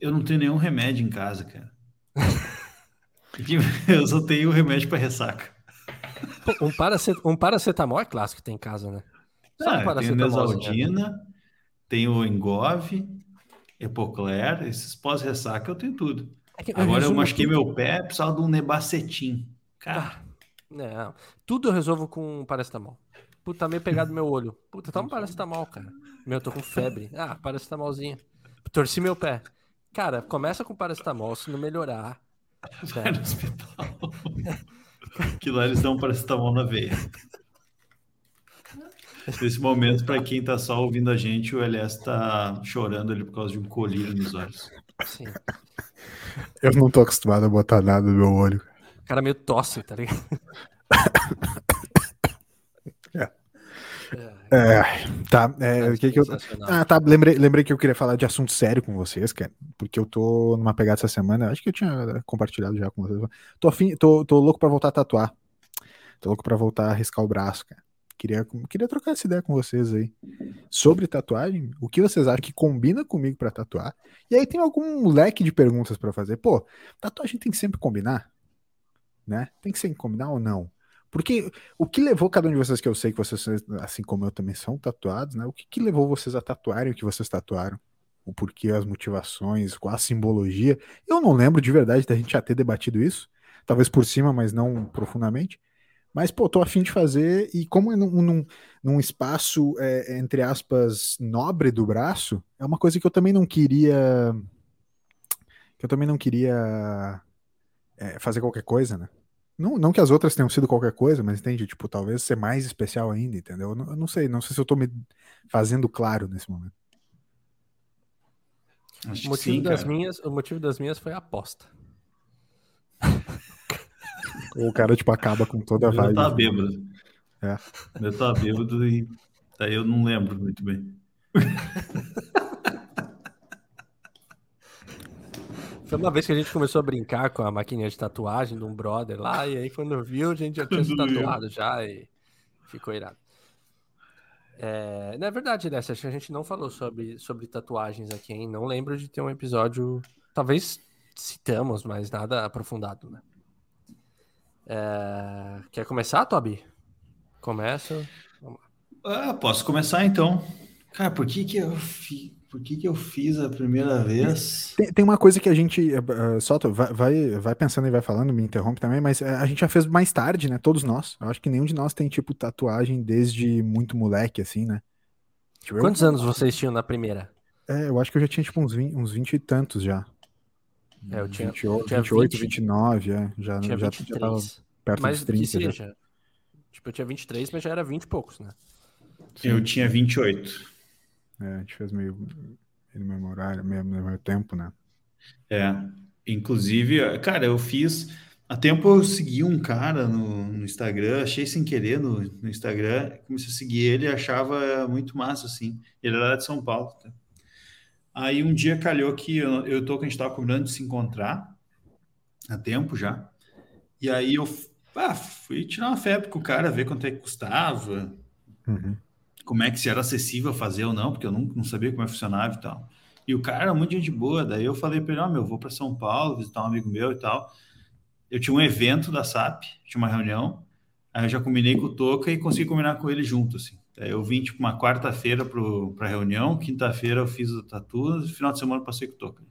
Eu não tenho nenhum remédio em casa, cara. eu só tenho remédio para ressaca. Um, paracet um paracetamol é clássico que tem em casa, né? Só ah, um tem Mesaldina, tem o Engove, Epocler, esses pós-ressaca eu tenho tudo. É eu Agora eu machuquei tudo. meu pé, precisava de um nebacetim. Cara. Não, tudo eu resolvo com paracetamol. Puta, tá meio pegado meu olho. Puta, toma um paracetamol, cara. Meu, eu tô com febre. Ah, paracetamolzinho. Torci meu pé. Cara, começa com paracetamol, se não melhorar. Vai no hospital. que lá eles dão paracetamol na veia. Nesse momento, para quem está só ouvindo a gente, o Elias está chorando ali por causa de um colírio nos olhos. Sim. Eu não tô acostumado a botar nada no meu olho. O cara meio tosse, tá ligado? É. É, tá. É, que que eu... Ah, tá. Lembrei, lembrei que eu queria falar de assunto sério com vocês, cara, porque eu tô numa pegada essa semana. Acho que eu tinha compartilhado já com vocês. Tô, afim, tô, tô louco pra voltar a tatuar. Tô louco pra voltar a riscar o braço, cara. Queria, queria trocar essa ideia com vocês aí. Sobre tatuagem, o que vocês acham que combina comigo para tatuar? E aí tem algum leque de perguntas para fazer. Pô, tatuagem tem que sempre combinar? Né? Tem que sempre combinar ou não? Porque o que levou cada um de vocês, que eu sei que vocês, assim como eu também são tatuados, né? O que, que levou vocês a tatuarem o que vocês tatuaram? O porquê, as motivações, qual a simbologia? Eu não lembro de verdade da gente já ter debatido isso. Talvez por cima, mas não profundamente. Mas, pô, tô afim de fazer, e como é num, num, num espaço, é, entre aspas, nobre do braço, é uma coisa que eu também não queria. Que eu também não queria é, fazer qualquer coisa, né? Não, não que as outras tenham sido qualquer coisa, mas entende? Tipo, talvez ser mais especial ainda, entendeu? Eu não, eu não sei, não sei se eu tô me fazendo claro nesse momento. o motivo, sim, das minhas, o motivo das minhas foi a aposta. O cara, tipo, acaba com toda a vibe. Eu tava bêbado. É. Eu tava bêbado e daí eu não lembro muito bem. Foi uma vez que a gente começou a brincar com a maquininha de tatuagem de um brother lá, e aí quando viu, a gente já tinha se tatuado já e ficou irado. É, na verdade, Alessia, acho que a gente não falou sobre, sobre tatuagens aqui, hein? Não lembro de ter um episódio. Talvez citamos, mas nada aprofundado, né? É... Quer começar, Toby? Começa. Ah, posso começar então. Cara, por que que eu fi... por que que eu fiz a primeira vez? Tem, tem uma coisa que a gente uh, só vai, vai, vai pensando e vai falando, me interrompe também, mas a gente já fez mais tarde, né? Todos nós. Eu acho que nenhum de nós tem tipo tatuagem desde muito moleque, assim, né? Tipo, Quantos eu... anos vocês tinham na primeira? É, eu acho que eu já tinha tipo uns 20, uns 20 e tantos já. É, eu tinha, 28, tinha 28 20, 29, é. Já, tinha já, 23. já tava perto mas dos 30. Que seja. Já. Tipo, eu tinha 23, mas já era 20 e poucos, né? Sim. Eu tinha 28. É, a gente fez meio no mesmo horário, meio, no mesmo tempo, né? É. Inclusive, cara, eu fiz. Há tempo eu segui um cara no, no Instagram, achei sem querer no, no, Instagram, comecei a seguir ele e achava muito massa, assim. Ele era de São Paulo. Tá? Aí um dia calhou que eu, eu tô que a gente tava combinando de se encontrar há tempo já. E aí eu ah, fui tirar uma febre com o cara, ver quanto é que custava, uhum. Como é que se era acessível fazer ou não, porque eu não, não sabia como é funcionava e tal. E o cara era muito gente boa, daí eu falei para ele, ó, oh, meu, vou para São Paulo visitar um amigo meu e tal. Eu tinha um evento da SAP, tinha uma reunião, aí eu já combinei com o Toca e consegui combinar com ele junto, assim. Eu vim tipo uma quarta-feira para a reunião, quinta-feira eu fiz o tatu, final de semana passei com o token.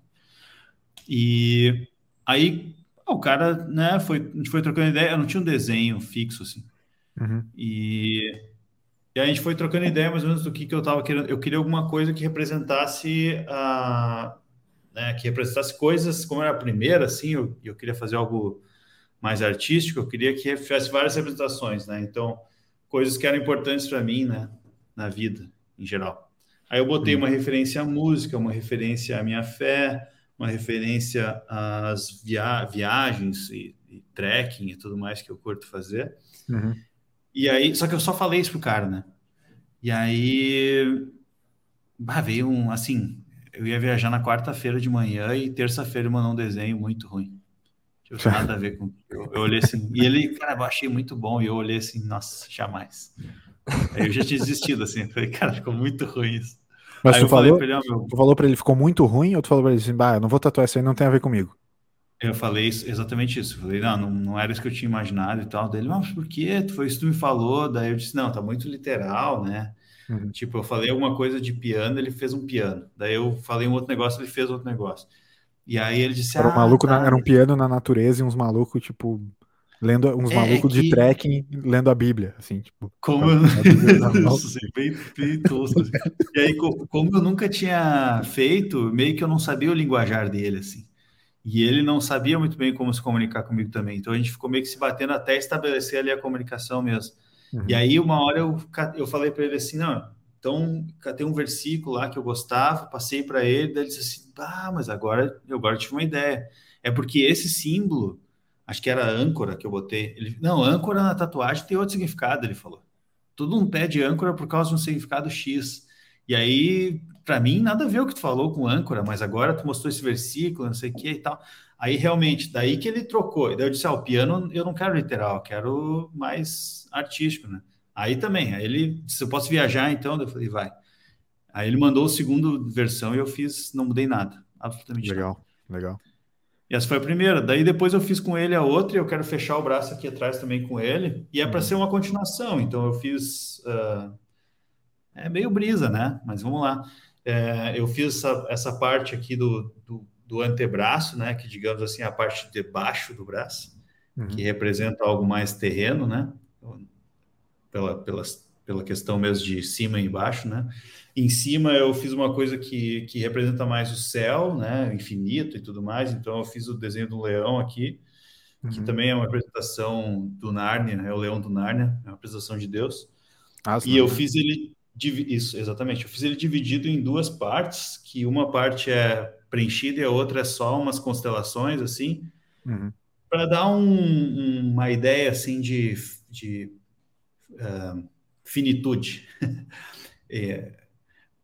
E aí o cara, né, foi, a gente foi trocando ideia, eu não tinha um desenho fixo assim. Uhum. E, e a gente foi trocando ideia mais ou menos do que, que eu estava querendo. Eu queria alguma coisa que representasse a, né, que representasse coisas, como era a primeira, assim, eu, eu queria fazer algo mais artístico, eu queria que fizesse várias representações, né? Então, coisas que eram importantes para mim, né, na vida em geral. Aí eu botei uhum. uma referência à música, uma referência à minha fé, uma referência às via viagens e, e, trekking e tudo mais que eu curto fazer. Uhum. E aí, só que eu só falei isso pro cara, né? E aí, bah, veio um, assim, eu ia viajar na quarta-feira de manhã e terça-feira mandou um desenho muito ruim. Não tinha nada a ver com. Eu, eu olhei assim, e ele, cara, eu achei muito bom, e eu olhei assim, nossa, jamais. Aí eu já tinha desistido, assim, falei, cara, ficou muito ruim isso. Mas aí tu falou, pra ele, oh, meu... tu falou pra ele, ficou muito ruim, ou tu falou pra ele assim, bah, eu não vou tatuar isso aí, não tem a ver comigo? Eu falei isso, exatamente isso. Eu falei, não, não, não, era isso que eu tinha imaginado e tal. Daí ele, mas por quê? Foi isso que tu me falou. Daí eu disse, não, tá muito literal, né? Uhum. Tipo, eu falei alguma coisa de piano, ele fez um piano. Daí eu falei um outro negócio, ele fez outro negócio. E aí ele disse, era um ah, maluco, tá, na, era um piano na natureza e uns malucos, tipo, lendo uns é, malucos que... de trekking lendo a Bíblia, assim, tipo. Como eu... Nossa, bem, bem tosco. Assim. e aí, como eu nunca tinha feito, meio que eu não sabia o linguajar dele, assim. E ele não sabia muito bem como se comunicar comigo também. Então a gente ficou meio que se batendo até estabelecer ali a comunicação mesmo. Uhum. E aí, uma hora eu, eu falei para ele assim: não, então tem um versículo lá que eu gostava, passei para ele, daí ele disse assim: ah, mas agora eu agora tive uma ideia. É porque esse símbolo acho que era âncora que eu botei. Ele, não, âncora na tatuagem tem outro significado, ele falou. Tudo um pé de âncora por causa de um significado X. E aí, para mim, nada a ver o que tu falou com âncora, mas agora tu mostrou esse versículo, não sei o que e tal. Aí, realmente, daí que ele trocou. Daí eu disse, ah, o piano eu não quero literal, eu quero mais artístico, né? Aí também, aí ele disse, eu posso viajar então? Eu falei, vai. Aí ele mandou a segunda versão e eu fiz, não mudei nada, absolutamente legal, nada. Legal, legal. E essa foi a primeira. Daí depois eu fiz com ele a outra e eu quero fechar o braço aqui atrás também com ele. E é para uhum. ser uma continuação. Então eu fiz. Uh, é meio brisa, né? Mas vamos lá. É, eu fiz essa, essa parte aqui do, do, do, antebraço, né? Que digamos assim, a parte de baixo do braço, uhum. que representa algo mais terreno, né? Pela, pelas, pela questão mesmo de cima e embaixo, né? Em cima eu fiz uma coisa que, que representa mais o céu, né, infinito e tudo mais. Então eu fiz o desenho do leão aqui, uhum. que também é uma representação do Nárnia, é o leão do Nárnia, é uma representação de Deus. Ah, e eu fiz ele isso, exatamente. Eu fiz ele dividido em duas partes, que uma parte é preenchida e a outra é só umas constelações assim, uhum. para dar um, uma ideia assim de, de uh, finitude. é,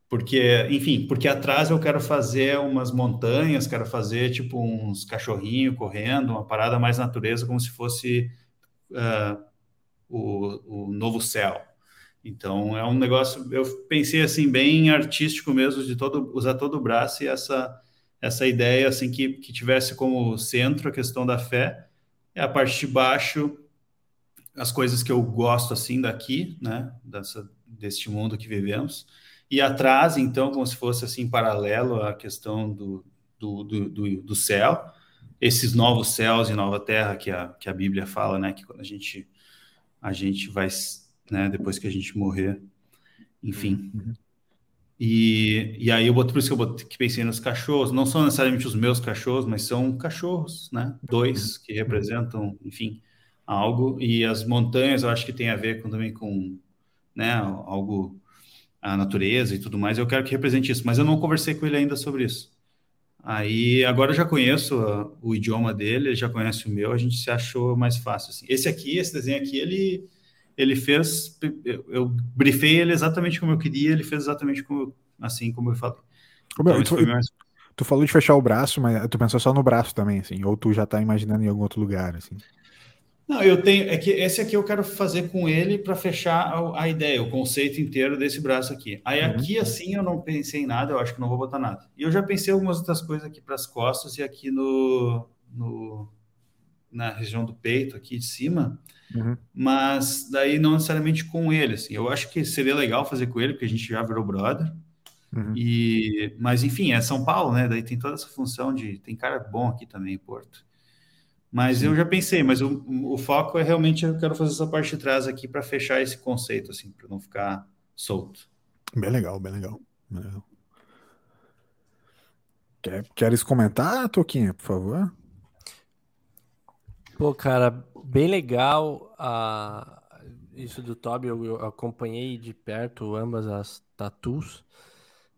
porque, enfim, porque atrás eu quero fazer umas montanhas, quero fazer tipo uns cachorrinhos correndo, uma parada mais natureza, como se fosse uh, o, o novo céu. Então é um negócio, eu pensei assim bem artístico mesmo de todo usar todo o braço e essa essa ideia assim que, que tivesse como centro a questão da fé, é a parte de baixo as coisas que eu gosto assim daqui, né, dessa deste mundo que vivemos e atrás, então, como se fosse assim, paralelo à questão do, do, do, do, céu, esses novos céus e nova terra que a, que a Bíblia fala, né? Que quando a gente, a gente vai, né? Depois que a gente morrer, enfim. Uhum. E, e aí eu boto, por isso que eu botei, que pensei nos cachorros, não são necessariamente os meus cachorros, mas são cachorros, né? Dois que representam, enfim, algo. E as montanhas eu acho que tem a ver com, também com, né? Algo a natureza e tudo mais, eu quero que represente isso, mas eu não conversei com ele ainda sobre isso. Aí, agora eu já conheço o idioma dele, ele já conhece o meu, a gente se achou mais fácil. Assim. Esse aqui, esse desenho aqui, ele, ele fez, eu, eu briefei ele exatamente como eu queria, ele fez exatamente como, assim como eu falei. Então, tu, mais... tu, falou de fechar o braço, mas tu pensou só no braço também, assim, ou tu já tá imaginando em algum outro lugar, assim? Não, eu tenho. É que esse aqui eu quero fazer com ele para fechar a, a, ideia, o conceito inteiro desse braço aqui. Aí uhum. aqui, assim, eu não pensei em nada, eu acho que não vou botar nada. E eu já pensei algumas outras coisas aqui para as costas e aqui no, no, na região do peito, aqui de cima, uhum. mas daí não necessariamente com ele. Assim. Eu acho que seria legal fazer com ele, porque a gente já virou brother. Uhum. E, mas enfim, é São Paulo, né? Daí tem toda essa função de. Tem cara bom aqui também em Porto. Mas Sim. eu já pensei, mas o, o foco é realmente eu quero fazer essa parte de trás aqui para fechar esse conceito, assim, para não ficar solto. Bem legal, bem legal. Bem legal. Quer, queres comentar, Toquinha, por favor? Pô, cara, bem legal a isso do Toby. Eu, eu acompanhei de perto ambas as tatuas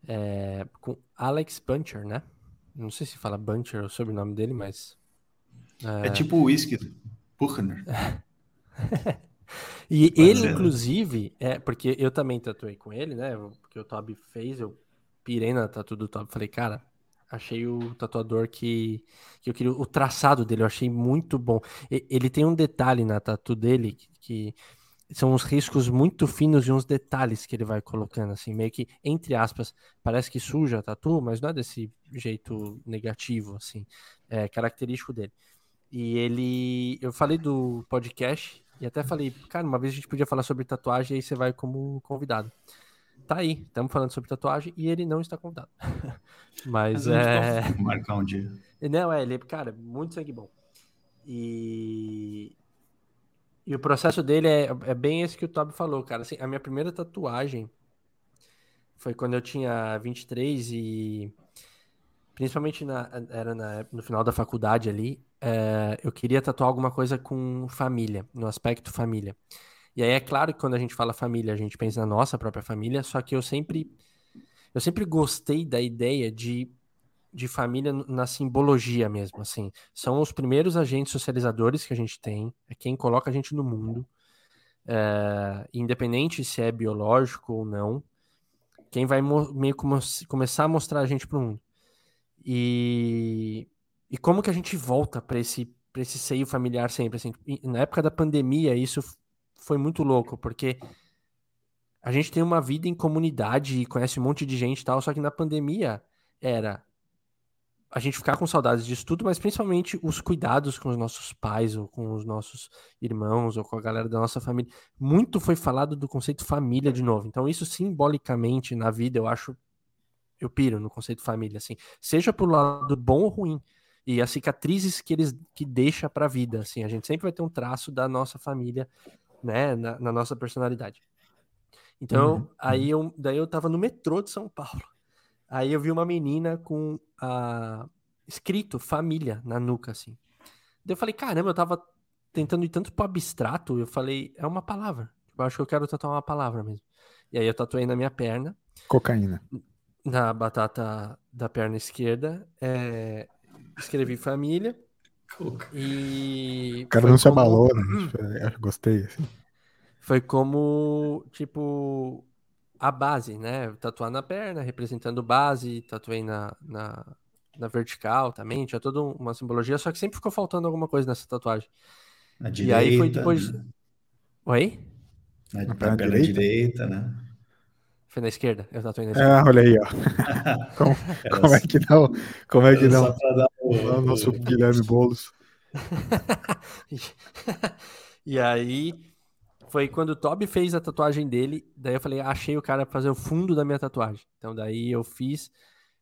é, com Alex Buncher, né? Não sei se fala Buncher o sobrenome dele, mas. É, é tipo o whisky, Buchner. e ele, inclusive, é, porque eu também tatuei com ele, né? Porque o Toby fez, eu pirei na tatu do Toby. Falei, cara, Achei o tatuador que, que eu queria. O traçado dele eu achei muito bom. Ele tem um detalhe na tatu dele que, que são uns riscos muito finos e uns detalhes que ele vai colocando, assim, meio que, entre aspas, parece que suja a tatu, mas não é desse jeito negativo, assim, é característico dele. E ele, eu falei do podcast e até falei, cara, uma vez a gente podia falar sobre tatuagem e aí você vai como convidado tá aí, estamos falando sobre tatuagem e ele não está convidado. Mas, Mas é. Marcar um dia. Não, é, ele, cara, muito sangue bom. E. E o processo dele é, é bem esse que o Toby falou, cara. Assim, a minha primeira tatuagem foi quando eu tinha 23 e. Principalmente na, era na, no final da faculdade ali, é, eu queria tatuar alguma coisa com família, no aspecto família. E aí é claro que quando a gente fala família, a gente pensa na nossa própria família, só que eu sempre eu sempre gostei da ideia de, de família na simbologia mesmo, assim. São os primeiros agentes socializadores que a gente tem, é quem coloca a gente no mundo, é, independente se é biológico ou não, quem vai meio como, começar a mostrar a gente para o mundo. E, e como que a gente volta para esse, esse seio familiar sempre, assim. Na época da pandemia, isso foi muito louco, porque a gente tem uma vida em comunidade e conhece um monte de gente e tal, só que na pandemia era a gente ficar com saudades disso tudo, mas principalmente os cuidados com os nossos pais, ou com os nossos irmãos, ou com a galera da nossa família. Muito foi falado do conceito família de novo. Então, isso simbolicamente na vida, eu acho. Eu piro no conceito família, assim. Seja pro lado bom ou ruim. E as cicatrizes que eles que deixa pra vida, assim. A gente sempre vai ter um traço da nossa família né, na, na nossa personalidade. Então, uhum. aí eu, daí eu tava no metrô de São Paulo. Aí eu vi uma menina com a escrito família na nuca, assim. Daí eu falei, caramba, eu tava tentando ir tanto pro abstrato, eu falei, é uma palavra. Eu acho que eu quero tatuar uma palavra mesmo. E aí eu tatuei na minha perna. Cocaína. Na batata da perna esquerda. É, escrevi família. E. O cara não se abalou, né? Eu gostei, assim. Foi como, tipo, a base, né? Tatuar na perna, representando base, tatuei na, na, na vertical também, tinha toda uma simbologia, só que sempre ficou faltando alguma coisa nessa tatuagem. Na direita. E aí foi depois. Né? Oi? Na, na perna, perna direita? direita, né? Foi na esquerda, eu tatuei na esquerda. Ah, olha aí, ó. como, como, é que não? Como é que não? O, o nosso Guilherme Boulos. e aí foi quando o Toby fez a tatuagem dele, daí eu falei, achei o cara pra fazer o fundo da minha tatuagem. Então daí eu fiz,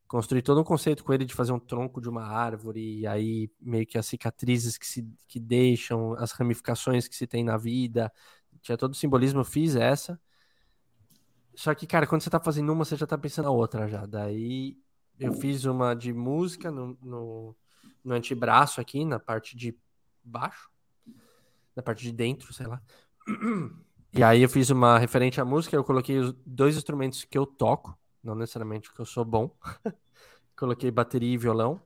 construí todo um conceito com ele de fazer um tronco de uma árvore, e aí meio que as cicatrizes que se que deixam, as ramificações que se tem na vida, tinha todo o simbolismo, eu fiz essa. Só que, cara, quando você tá fazendo uma, você já tá pensando na outra já. Daí eu fiz uma de música no, no, no antebraço aqui, na parte de baixo, na parte de dentro, sei lá. E aí eu fiz uma referente à música, eu coloquei os dois instrumentos que eu toco, não necessariamente que eu sou bom. coloquei bateria e violão.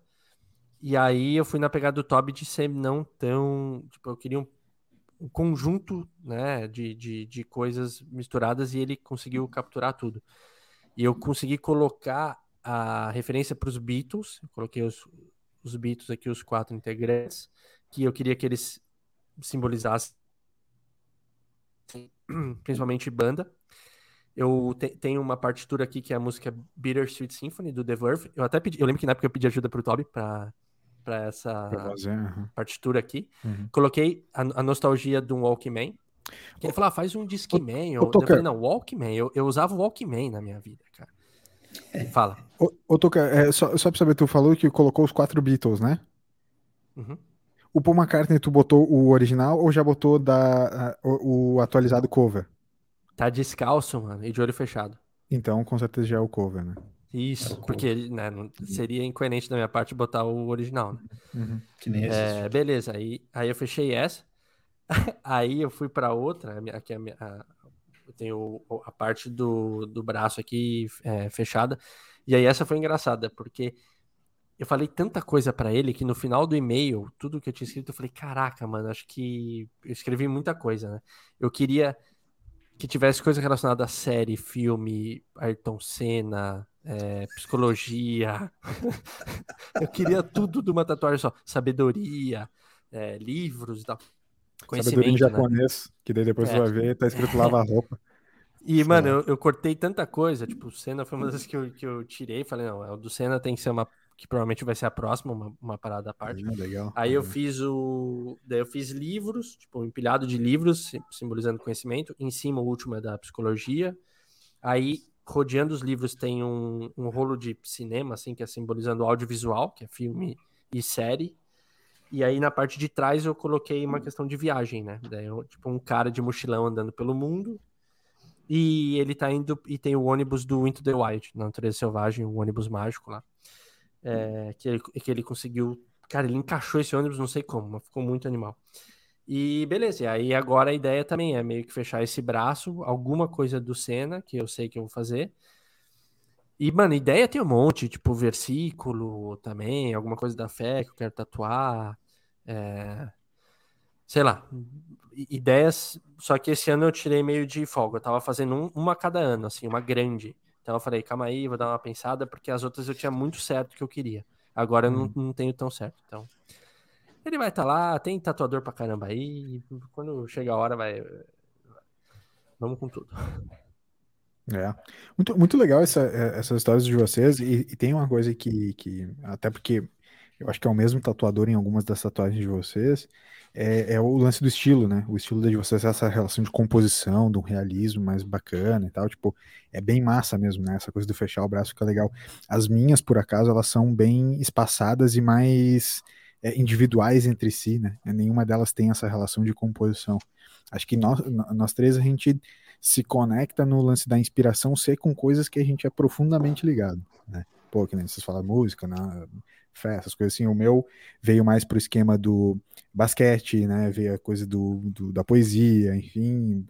E aí eu fui na pegada do Toby de ser não tão. Tipo, eu queria um, um conjunto né, de, de, de coisas misturadas e ele conseguiu capturar tudo. E eu consegui colocar a referência para os Beatles, eu coloquei os, os Beatles aqui, os quatro integrantes, que eu queria que eles simbolizassem principalmente banda. Eu te, tenho uma partitura aqui que é a música Bittersweet Symphony do The Verve. Eu até pedi, eu lembro que na época eu pedi ajuda pro Toby para para essa partitura aqui. Uhum. Coloquei a, a, nostalgia de um Walkman. Que ele falou, ah, faz um Discman. Eu, eu falei, não, Walkman. Eu, eu usava o Walkman na minha vida, cara. Fala. Ô, ô Toca, é, só, só pra saber, tu falou que colocou os quatro Beatles, né? Uhum. O Paul McCartney, tu botou o original ou já botou da, o, o, atualizado cover? Tá descalço, mano, e de olho fechado. Então, com certeza já é o cover, né? Isso, é porque né, não, seria incoerente da minha parte botar o original. Né? Uhum. Que nem é, beleza, aí, aí eu fechei essa. aí eu fui para outra, aqui a minha, a, eu tenho a parte do, do braço aqui é, fechada. E aí essa foi engraçada, porque eu falei tanta coisa para ele que no final do e-mail, tudo que eu tinha escrito, eu falei, caraca, mano, acho que eu escrevi muita coisa, né? Eu queria que tivesse coisa relacionada a série, filme, Ayrton Senna, é, psicologia. eu queria tudo de uma tatuagem só. Sabedoria, é, livros e tal. Sabedoria em né? japonês, né? que daí depois é. você vai ver, tá escrito lava-roupa. E, mano, eu, eu, cortei tanta coisa, tipo, o Senna foi uma das que eu, que eu tirei, falei, não, o do Senna tem que ser uma que provavelmente vai ser a próxima, uma, uma parada à parte. É, legal. Aí eu fiz o. Daí eu fiz livros, tipo, um empilhado de livros, simbolizando conhecimento. Em cima, o último é da psicologia. Aí, rodeando os livros, tem um, um rolo de cinema, assim, que é simbolizando audiovisual, que é filme e série. E aí, na parte de trás, eu coloquei uma questão de viagem, né? Daí, eu, tipo, um cara de mochilão andando pelo mundo. E ele tá indo. E tem o ônibus do Into the Wild, na natureza selvagem, o ônibus mágico lá é, que, ele, que ele conseguiu. Cara, ele encaixou esse ônibus, não sei como, mas ficou muito animal. E beleza, e aí agora a ideia também é meio que fechar esse braço, alguma coisa do Senna, que eu sei que eu vou fazer. E, mano, ideia tem um monte, tipo versículo também, alguma coisa da fé que eu quero tatuar. É... Sei lá, ideias. Só que esse ano eu tirei meio de folga. Eu tava fazendo um, uma a cada ano, assim, uma grande. Então eu falei, calma aí, vou dar uma pensada, porque as outras eu tinha muito certo que eu queria. Agora eu não, uhum. não tenho tão certo. Então. Ele vai estar tá lá, tem tatuador pra caramba aí. Quando chegar a hora, vai. Vamos com tudo. É. Muito, muito legal essa, é, essas histórias de vocês. E, e, tem uma coisa que, que. Até porque eu acho que é o mesmo tatuador em algumas das tatuagens de vocês é, é, o lance do estilo, né? O estilo de vocês, essa relação de composição, do realismo mais bacana e tal, tipo, é bem massa mesmo, né? Essa coisa do fechar o braço fica legal. As minhas, por acaso, elas são bem espaçadas e mais é, individuais entre si, né? Nenhuma delas tem essa relação de composição. Acho que nós, nós três a gente se conecta no lance da inspiração ser com coisas que a gente é profundamente ligado, né? Pô, que nem vocês falam música, né? fé, essas coisas assim. O meu veio mais pro esquema do basquete, né? Veio a coisa do, do da poesia, enfim,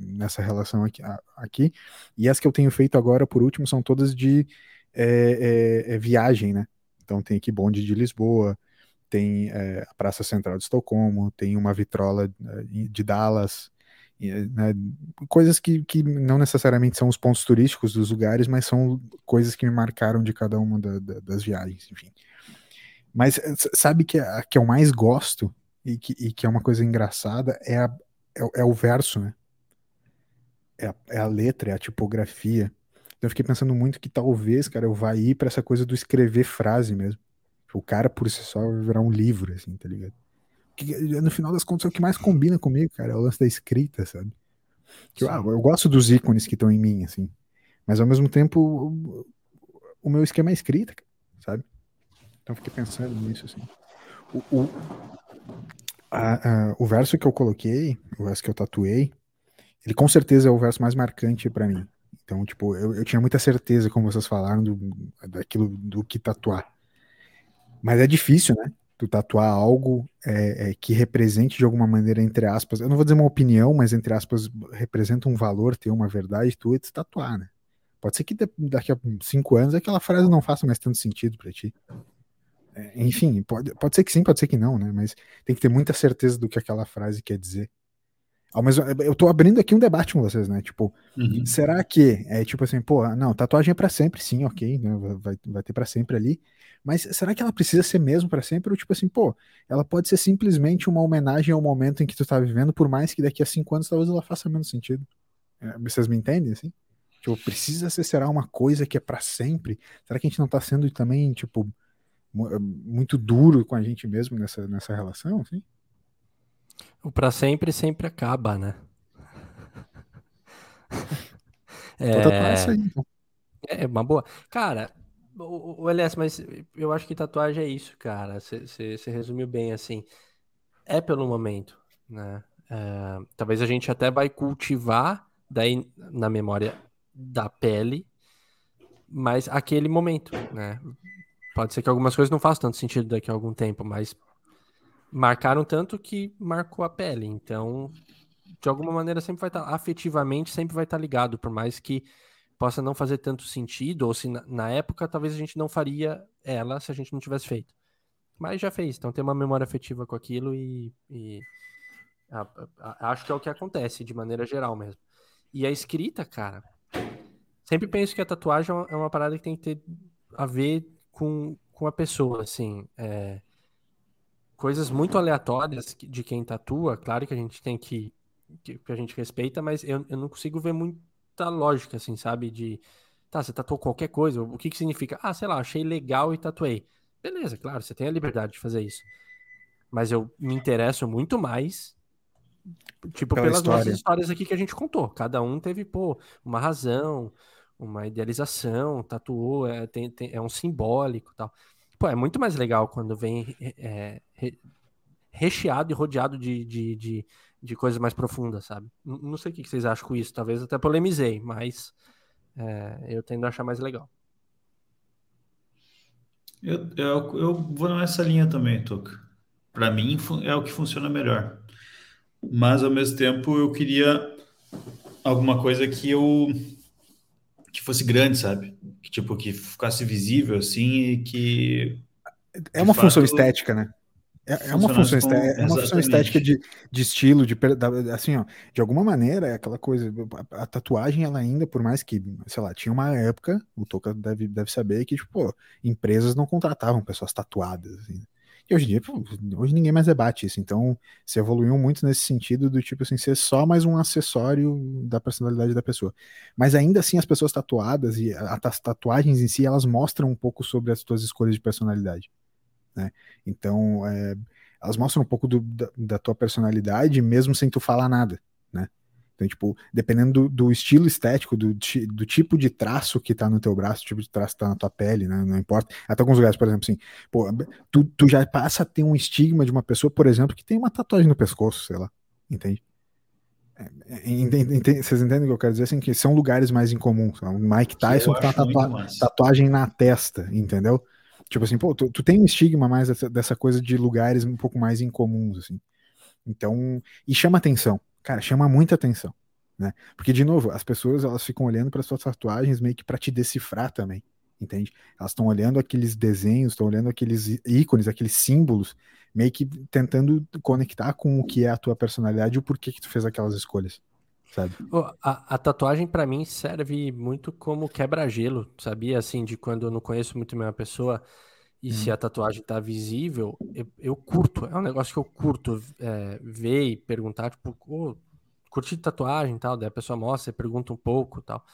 nessa relação aqui, aqui. E as que eu tenho feito agora, por último, são todas de é, é, é viagem, né? Então tem aqui bonde de Lisboa, tem é, a Praça Central de Estocolmo, tem uma vitrola é, de Dallas, né, coisas que, que não necessariamente são os pontos turísticos dos lugares, mas são coisas que me marcaram de cada uma da, da, das viagens, enfim. Mas eh, sabe que a que eu mais gosto e que, e que é uma coisa engraçada é, a, é, é o verso, né? É a, é a, letra, é a tipografia. Então eu fiquei pensando muito que talvez, cara, eu vá ir para essa coisa do escrever frase mesmo. O cara por si só vai virar um livro, assim, tá ligado? Que, no final das contas é o que mais combina comigo, cara, é o lance da escrita, sabe? Que, ah, eu gosto dos ícones que estão em mim, assim. Mas ao mesmo tempo, o, meu esquema é escrita, sabe? Então fiquei pensando nisso, assim. O, o, a, a, o verso que eu coloquei, o verso que eu tatuei, ele com certeza é o verso mais marcante para mim. Então, tipo, eu, eu tinha muita certeza, como vocês falaram, do, daquilo do que tatuar. Mas é difícil, né? Tu tatuar algo é, é, que represente de alguma maneira, entre aspas, eu não vou dizer uma opinião, mas entre aspas, representa um valor, ter uma verdade, tu é tatuar, né? Pode ser que daqui a cinco anos aquela frase não faça mais tanto sentido para ti. É, enfim, pode, pode ser que sim, pode ser que não, né? Mas tem que ter muita certeza do que aquela frase quer dizer. Ao mesmo, eu tô abrindo aqui um debate com vocês, né? Tipo, uhum. será que é tipo assim, pô, não, tatuagem é para sempre, sim, ok, né? Vai, vai ter para sempre ali. Mas será que ela precisa ser mesmo para sempre? Ou tipo assim, pô, ela pode ser simplesmente uma homenagem ao momento em que tu tá vivendo, por mais que daqui a cinco anos talvez ela faça menos sentido. É, vocês me entendem, assim? Tipo, precisa ser, será uma coisa que é para sempre? Será que a gente não tá sendo também, tipo, muito duro com a gente mesmo nessa, nessa relação, assim? O para sempre sempre acaba, né? é... Isso aí, então. é uma boa. Cara, o, o LS, mas eu acho que tatuagem é isso, cara. Você resumiu bem assim. É pelo momento, né? É, talvez a gente até vai cultivar daí na memória da pele, mas aquele momento, né? Pode ser que algumas coisas não façam tanto sentido daqui a algum tempo, mas marcaram tanto que marcou a pele. Então, de alguma maneira, sempre vai estar, afetivamente, sempre vai estar ligado, por mais que possa não fazer tanto sentido, ou se na, na época talvez a gente não faria ela se a gente não tivesse feito. Mas já fez, então tem uma memória afetiva com aquilo e, e a, a, acho que é o que acontece de maneira geral mesmo. E a escrita, cara, sempre penso que a tatuagem é uma é parada que tem que ter a ver com, com a pessoa, assim. É, coisas muito aleatórias de quem tatua, claro que a gente tem que. que, a gente respeita, mas eu, eu não consigo ver muita lógica, assim, sabe? De. Tá, você tatuou qualquer coisa, o que que significa? Ah, sei lá, achei legal e tatuei. Beleza, claro, você tem a liberdade de fazer isso. Mas eu me interesso muito mais Tipo, Pela pelas história. nossas histórias aqui que a gente contou. Cada um teve, pô, uma razão, uma idealização, tatuou, é, tem, tem, é um simbólico tal. Pô, é muito mais legal quando vem é, re, recheado e rodeado de, de, de, de, coisas mais profundas, sabe? Não, sei o que vocês acham com isso, talvez até polemizei, mas é, eu tendo a achar mais legal. Eu, eu, eu vou nessa linha também, Tuca. Para mim é o que funciona melhor mas ao mesmo tempo eu queria alguma coisa que eu que fosse grande, sabe? Que tipo que ficasse visível assim e que é uma fato, função estética, né? É, é uma função, com... é uma função estética de, de estilo, de assim, ó, de alguma maneira é aquela coisa. A, a, tatuagem, ela ainda, por mais que, sei lá, tinha uma época, o Toca deve, deve saber que, tipo, empresas não contratavam pessoas tatuadas. Assim. E hoje em dia, hoje ninguém mais debate isso. Então, se evoluiu muito nesse sentido do tipo assim, ser só mais um acessório da personalidade da pessoa. Mas ainda assim, as pessoas tatuadas e as tatuagens em si, elas mostram um pouco sobre as suas escolhas de personalidade. Né? Então, é, elas mostram um pouco do, da, da tua personalidade, mesmo sem tu falar nada. Então, tipo, dependendo do, do estilo estético, do, do, tipo de traço que tá no teu braço, tipo de traço que tá na tua pele, né? Não importa. Até alguns lugares, por exemplo, assim, pô, tu, tu já passa a ter um estigma de uma pessoa, por exemplo, que tem uma tatuagem no pescoço, sei lá, entende? É, é, vocês entendem o que eu quero dizer? Assim, que são lugares mais incomuns. O Mike Tyson tem uma tatua tatuagem na testa, entendeu? Tipo assim, pô, tu, tu tem um estigma mais dessa, dessa, coisa de lugares um pouco mais incomuns, assim. Então, e chama atenção cara, chama muita atenção, né? Porque, de novo, as pessoas elas ficam olhando para suas tatuagens meio que para te decifrar também, entende? Elas estão olhando aqueles desenhos, estão olhando aqueles ícones, aqueles símbolos, meio que tentando conectar com o que é a tua personalidade e o porquê que tu fez aquelas escolhas. Sabe? A, a tatuagem para mim serve muito como quebra-gelo, sabia? Assim, de quando eu não conheço muito bem uma pessoa, e hum. se a tatuagem tá visível, eu, eu, curto. É um negócio que eu curto é, ver e perguntar, tipo, oh, curti tatuagem e tal. Daí a pessoa mostra, você pergunta um pouco e tal.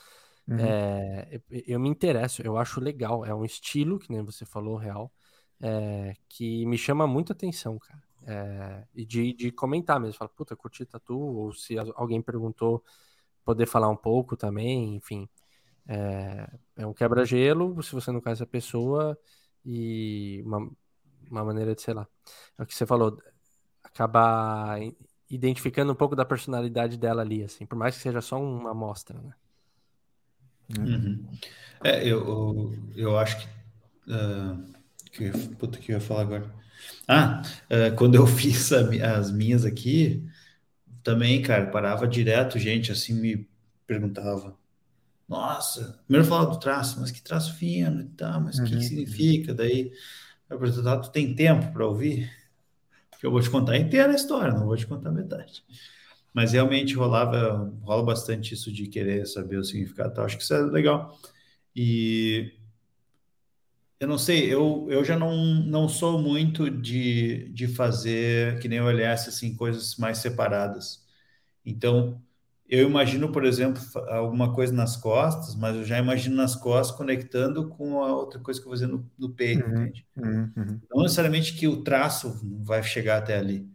Uhum. É, eu, eu, me interesso, eu acho legal. É um estilo, que nem você falou, real, é, que me chama muita atenção, cara. É, e de, de comentar mesmo. Fala, puta, curti tatu. Ou se alguém perguntou, poder falar um pouco também, enfim. É, é um quebra-gelo. Se você não conhece a pessoa e uma, uma maneira de, sei lá, é o que você falou, acabar identificando um pouco da personalidade dela ali, assim, por mais que seja só uma amostra, né? Uhum. É, eu, eu acho que. Uh, que puta que eu ia falar agora. Ah, uh, quando eu fiz a, as minhas aqui, também, cara, parava direto, gente assim me perguntava: nossa, primeiro falava do traço, mas que traço fino e tal, mas o uhum. que, que significa? Daí, eu perguntar, tu tem tempo para ouvir? Porque eu vou te contar inteira a história, não vou te contar metade. Mas realmente rolava, rola bastante isso de querer saber o significado, então, acho que isso é legal. E eu não sei, eu, eu já não, não sou muito de, de fazer, que nem o LS, assim, coisas mais separadas. Então, eu imagino, por exemplo, alguma coisa nas costas, mas eu já imagino nas costas conectando com a outra coisa que eu vou fazer no, no peito, uhum, entende? Uhum, uhum. Não necessariamente que o traço vai chegar até ali,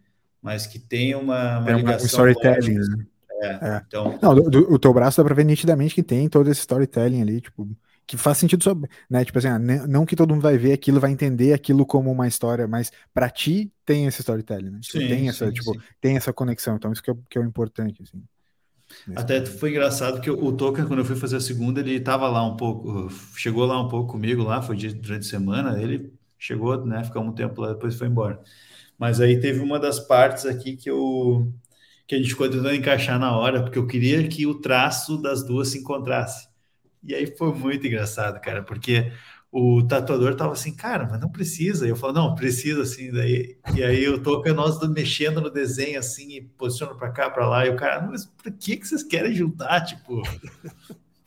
mas que tenha uma, uma tem ligação. Um storytelling, né? É, é. Então... Não, do, do, o teu braço dá pra ver nitidamente que tem todo esse storytelling ali, tipo, que faz sentido sobre, né? Tipo assim, ah, não que todo mundo vai ver aquilo, vai entender aquilo como uma história, mas para ti tem esse storytelling, né? Tipo, sim, tem essa, sim, tipo, sim. tem essa conexão. Então isso que é, que é o importante, assim. Até foi engraçado que o Toca, quando eu fui fazer a segunda, ele estava lá um pouco, chegou lá um pouco comigo lá, foi durante a semana, ele chegou, né, ficou um tempo lá, depois foi embora. Mas aí teve uma das partes aqui que eu que a gente ficou tentando encaixar na hora, porque eu queria que o traço das duas se encontrasse. E aí foi muito engraçado, cara, porque o tatuador tava assim, cara, mas não precisa. E eu falo, não, precisa assim. Daí, e aí eu tô com nós mexendo no desenho assim, e posicionando para cá, para lá. E o cara, mas por que, que vocês querem juntar? Tipo,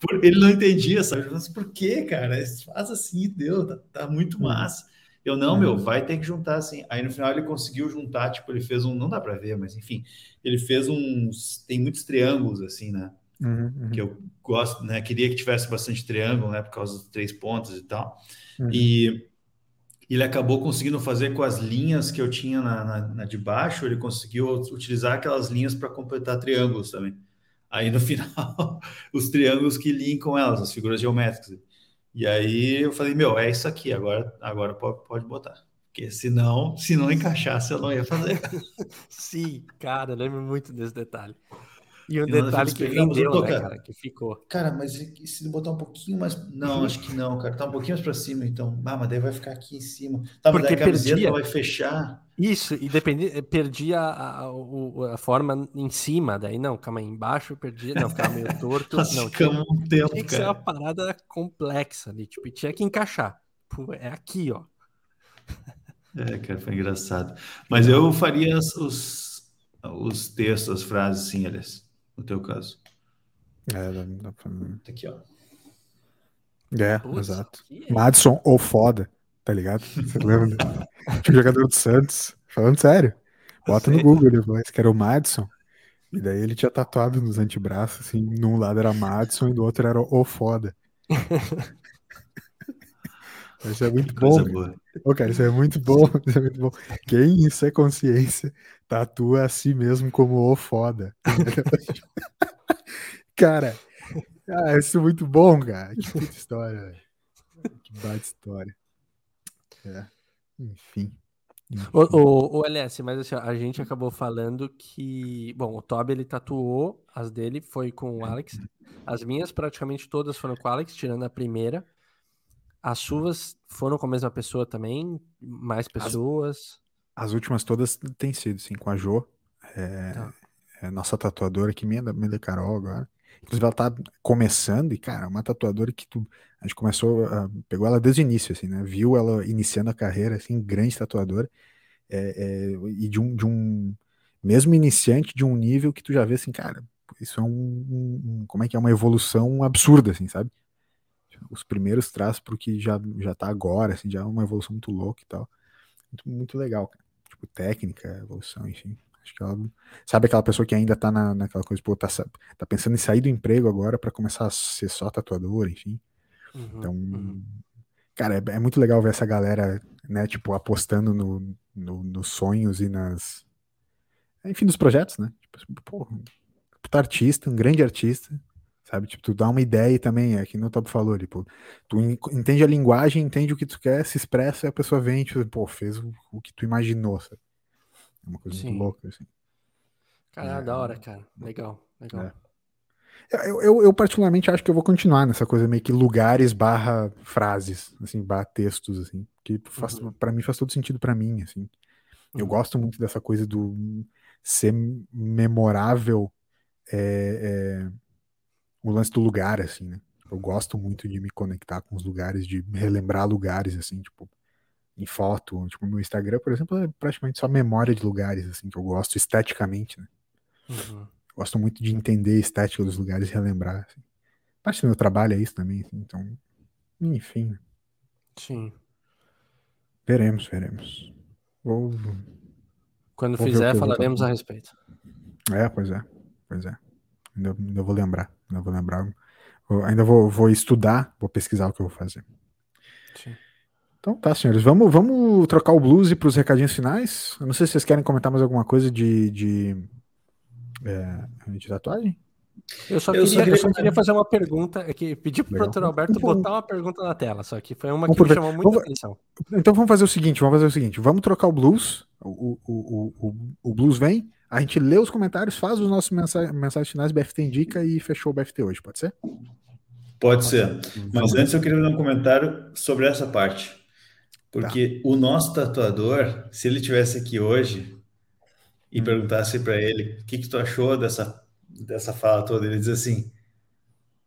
por... ele não entendia, sabe? Mas por que, cara? Faz assim, deu, tá, tá muito massa. Eu, não, meu, vai ter que juntar assim. Aí no final ele conseguiu juntar, tipo, ele fez um, não dá para ver, mas enfim, ele fez uns, tem muitos triângulos assim, né? Uhum, uhum. Que eu gosto, né? Queria que tivesse bastante triângulo, né? Por causa dos três pontos e tal. Uhum. E ele acabou conseguindo fazer com as linhas que eu tinha na, na, na de baixo, ele conseguiu utilizar aquelas linhas para completar triângulos também. Aí no final, os triângulos que linkam elas, as figuras geométricas. E aí eu falei, meu, é isso aqui, agora, agora pode, pode botar. Porque senão, se não encaixasse, eu não ia fazer. Sim, cara, eu lembro muito desse detalhe. E um detalhe que rendeu, né, cara, que ficou. Cara, mas se botar um pouquinho mais... Não, acho que não, cara. Tá um pouquinho mais pra cima, então. Ah, mas daí vai ficar aqui em cima. Tá, Porque a camiseta perdia... vai fechar. Isso, e dependia, perdia a, a, a, forma em cima, daí não, calma aí, embaixo perdia, não, ficava meio torto. não, tinha, um tempo, tinha que cara. ser uma parada complexa ali, tipo, tinha que encaixar. Pô, é aqui, ó. É, cara, foi engraçado. Mas eu faria os, os textos, as frases, sim, aliás no teu caso. É, dá, dá pra... Tá aqui, ó. É, Putz, exato. É... Madison ou foda, tá ligado? Você lembra? Tinha um jogador do Santos, falando sério. Bota no Google depois, que era o Madison. E daí ele tinha tatuado nos antebraços, assim, num lado era Madison e do outro era o foda. Isso é muito bom. Ô, cara, isso é muito bom. Isso é muito bom. Quem isso é consciência tatua a si mesmo como o foda. cara, ah, isso é muito bom, cara. Que puta história, velho. Que baita história. É. Enfim. O, o, o, LS, mas assim, a gente acabou falando que, bom, o Toby ele tatuou, as dele foi com o Alex, as minhas praticamente todas foram com o Alex, tirando a primeira. As suas foram com a mesma pessoa também? Mais pessoas? As, as últimas todas têm sido, sim, com a Jo. É, tá. é nossa tatuadora que me da Carol agora. Inclusive, ela tá começando, e, cara, é uma tatuadora que tu, a gente começou, uh, pegou ela desde o início, assim, né? Viu ela iniciando a carreira, assim, grande tatuadora, é, é, e de um, de um, mesmo iniciante, de um nível que tu já vê, assim, cara, isso é um, um como é que é, uma evolução absurda, assim, sabe? os primeiros traços pro que já, já tá agora, assim, já é uma evolução muito louca e tal. Muito, muito legal, cara. Tipo, técnica, evolução, enfim. Acho que ela. Sabe aquela pessoa que ainda tá na, naquela coisa, pô, tá, tá pensando em sair do emprego agora para começar a ser só tatuador, enfim. Uhum, então. Uhum. Cara, é, é, muito legal ver essa galera, né, tipo, apostando no, no, nos sonhos e nas. Enfim, nos projetos, né? Tipo, pô, puta artista, um grande artista, Sabe, tipo, tu dá uma ideia e também, é que no Top falou, tipo, tu entende a linguagem, entende o que tu quer, se expressa e a pessoa vem, tipo, pô, fez o, o que tu imaginou, sabe? É uma coisa Sim. muito louca, assim. Cara, é, da hora, cara. Legal, legal. É. Eu, eu, eu, particularmente acho que eu vou continuar nessa coisa meio que lugares barra frases, assim, barra textos, assim, que faz, uhum. para mim faz todo sentido para mim, assim. Uhum. Eu gosto muito dessa coisa do ser memorável é, é o lance do lugar, assim, né? Eu gosto muito de me conectar com os lugares, de relembrar lugares, assim, tipo, em foto. Tipo, meu Instagram, por exemplo, é praticamente só memória de lugares, assim, que eu gosto esteticamente, né? Uhum. Gosto muito de entender a estética dos lugares e relembrar, assim. Parte do meu trabalho é isso também, assim, então, enfim. Né? Sim. Veremos, veremos. Vou... Quando Vou fizer, falaremos a respeito. É, pois é, pois é. Ainda, ainda vou lembrar. Ainda vou lembrar. Eu ainda vou, vou estudar, vou pesquisar o que eu vou fazer. Sim. Então tá, senhores. Vamos, vamos trocar o blues para os recadinhos finais. Eu não sei se vocês querem comentar mais alguma coisa de, de, é, de tatuagem. Eu só, eu queria, só queria, eu só queria fazer uma pergunta, é que pedi para o Dr. Alberto então, botar uma pergunta na tela, só que foi uma que me chamou muita vamos, atenção. Então vamos fazer o seguinte, vamos fazer o seguinte, vamos trocar o blues, o, o, o, o blues vem, a gente lê os comentários, faz os nossos mensagens, mensagens finais, BFT indica e fechou o BFT hoje, pode ser? Pode ser, mas antes eu queria dar um comentário sobre essa parte, porque tá. o nosso tatuador, se ele tivesse aqui hoje e hum. perguntasse para ele o que, que tu achou dessa dessa fala toda, ele diz assim: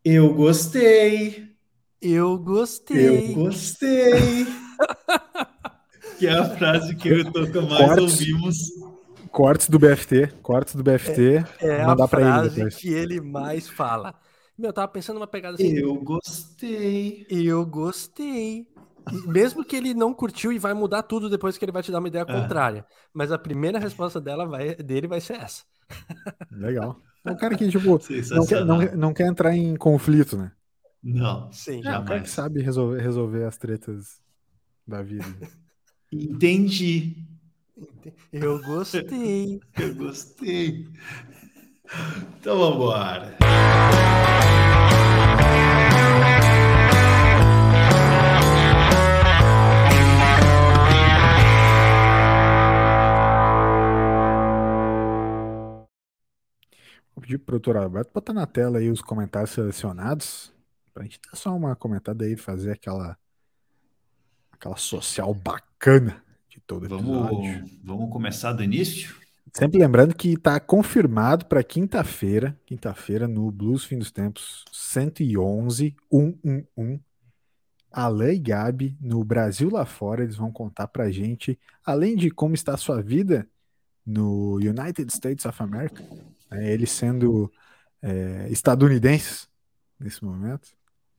Eu gostei. Eu gostei. Eu gostei. que é a frase que eu e o Toca mais cortes, ouvimos. Cortes do BFT, cortes do BFT. É, é a frase ele que ele mais fala. Meu, eu tava pensando numa pegada assim. Eu gostei. Eu gostei. Mesmo que ele não curtiu e vai mudar tudo depois que ele vai te dar uma ideia é. contrária. Mas a primeira resposta dela vai, dele vai ser essa. Legal. É um cara que, tipo, não quer, não, não quer entrar em conflito, né? Não. Sim, é, um cara que sabe resolver, resolver as tretas da vida. Entendi. Eu gostei. Eu gostei. Então vamos embora. Vou pedir pro doutor Alberto botar na tela aí os comentários selecionados, pra gente dar só uma comentada aí, fazer aquela aquela social bacana de todo episódio. Vamos, vamos começar do início? Sempre lembrando que está confirmado para quinta-feira, quinta-feira no Blues Fim dos Tempos 111 111 Alain e Gabi no Brasil lá fora, eles vão contar pra gente, além de como está a sua vida no United States of America, né, eles sendo é, estadunidenses nesse momento,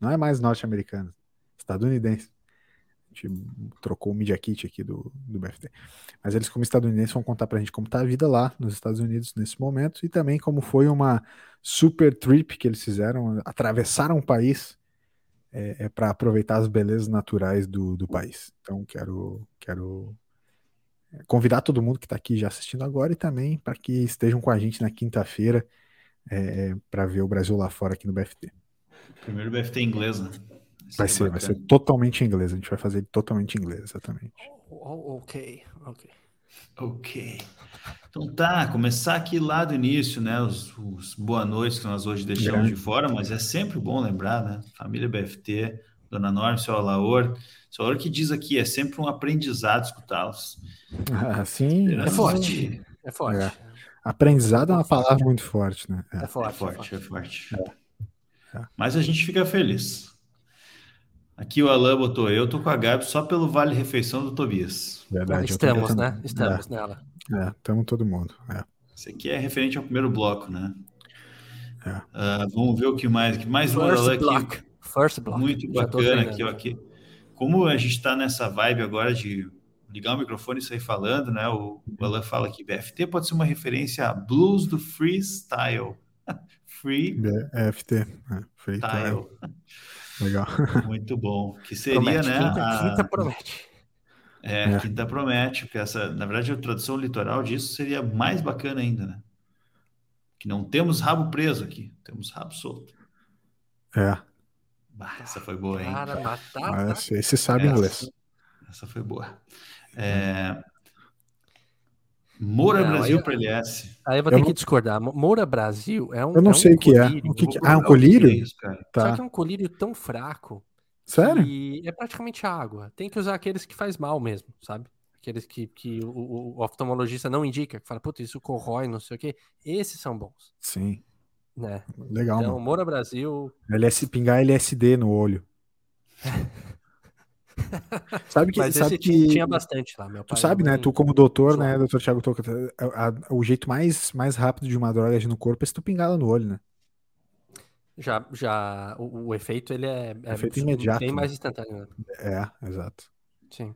não é mais norte-americano, estadunidense. A gente trocou o Media Kit aqui do, do BFT. Mas eles, como estadunidenses, vão contar pra gente como tá a vida lá nos Estados Unidos nesse momento e também como foi uma super trip que eles fizeram, atravessaram o país é, é para aproveitar as belezas naturais do, do país. Então, quero, quero convidar todo mundo que está aqui já assistindo agora e também para que estejam com a gente na quinta-feira é, para ver o Brasil lá fora aqui no BFT. Primeiro BFT em inglês, né? vai ser, vai ser totalmente em inglês. A gente vai fazer ele totalmente em inglês, exatamente. Oh, oh, ok, ok. Ok. Então tá, começar aqui lá do início, né? Os, os boa noites que nós hoje deixamos Grande. de fora, mas é sempre bom lembrar, né? Família BFT, Dona Norma, seu Alaor. Seu Alaor que diz aqui, é sempre um aprendizado escutá-los. Ah, sim. É forte. É forte. É. Aprendizado é uma palavra muito forte, né? É, é forte, é forte. É forte. É. é. Mas a gente fica feliz. Aqui o Alan botou, eu tô com a Gabi só pelo Vale Refeição do Tobias. Verdade. Estamos, né? Estamos nela. É, estamos todo mundo. É. Isso aqui é referente ao primeiro bloco, né? É. Uh, vamos ver o que mais. Que mais um Alan aqui. First block. Muito bacana aqui, ó, aqui. Como a gente está nessa vibe agora de ligar o microfone e sair falando, né? O, o Alan fala que BFT pode ser uma referência a blues do freestyle. Free BFT, é, freestyle. Legal. Muito bom. Que seria, promete, né? Quinta, a... quinta promete. É, é, quinta promete, porque essa, na verdade, a tradução litoral disso seria mais bacana ainda, né? Que não temos rabo preso aqui, temos rabo solto. É. Bah, essa foi boa, hein? Cara, batata. esse sabe essa, inglês. Essa foi boa. É... Moura não, Brasil para LS. Aí eu vou ter eu que não... discordar. Moura Brasil é um. Eu não é sei um o que é. O que que... Ah, um colírio? É isso, tá. Só que é um colírio tão fraco. Sério? E é praticamente água. Tem que usar aqueles que faz mal mesmo, sabe? Aqueles que, que o, o oftalmologista não indica, que fala, puta, isso corrói, não sei o quê. Esses são bons. Sim. Né? Legal, então, mano. Moura Brasil. LS, pingar LSD no olho. sabe que, Mas sabe que tinha bastante lá, meu pai. Tu sabe, né? Tu como doutor, né, doutor Thiago Toca, o jeito mais, mais rápido de uma droga agir no corpo é se tu pingar ela no olho, né? Já, já o, o efeito ele é, é efeito imediato, bem mais instantâneo. Né? É, exato. Sim.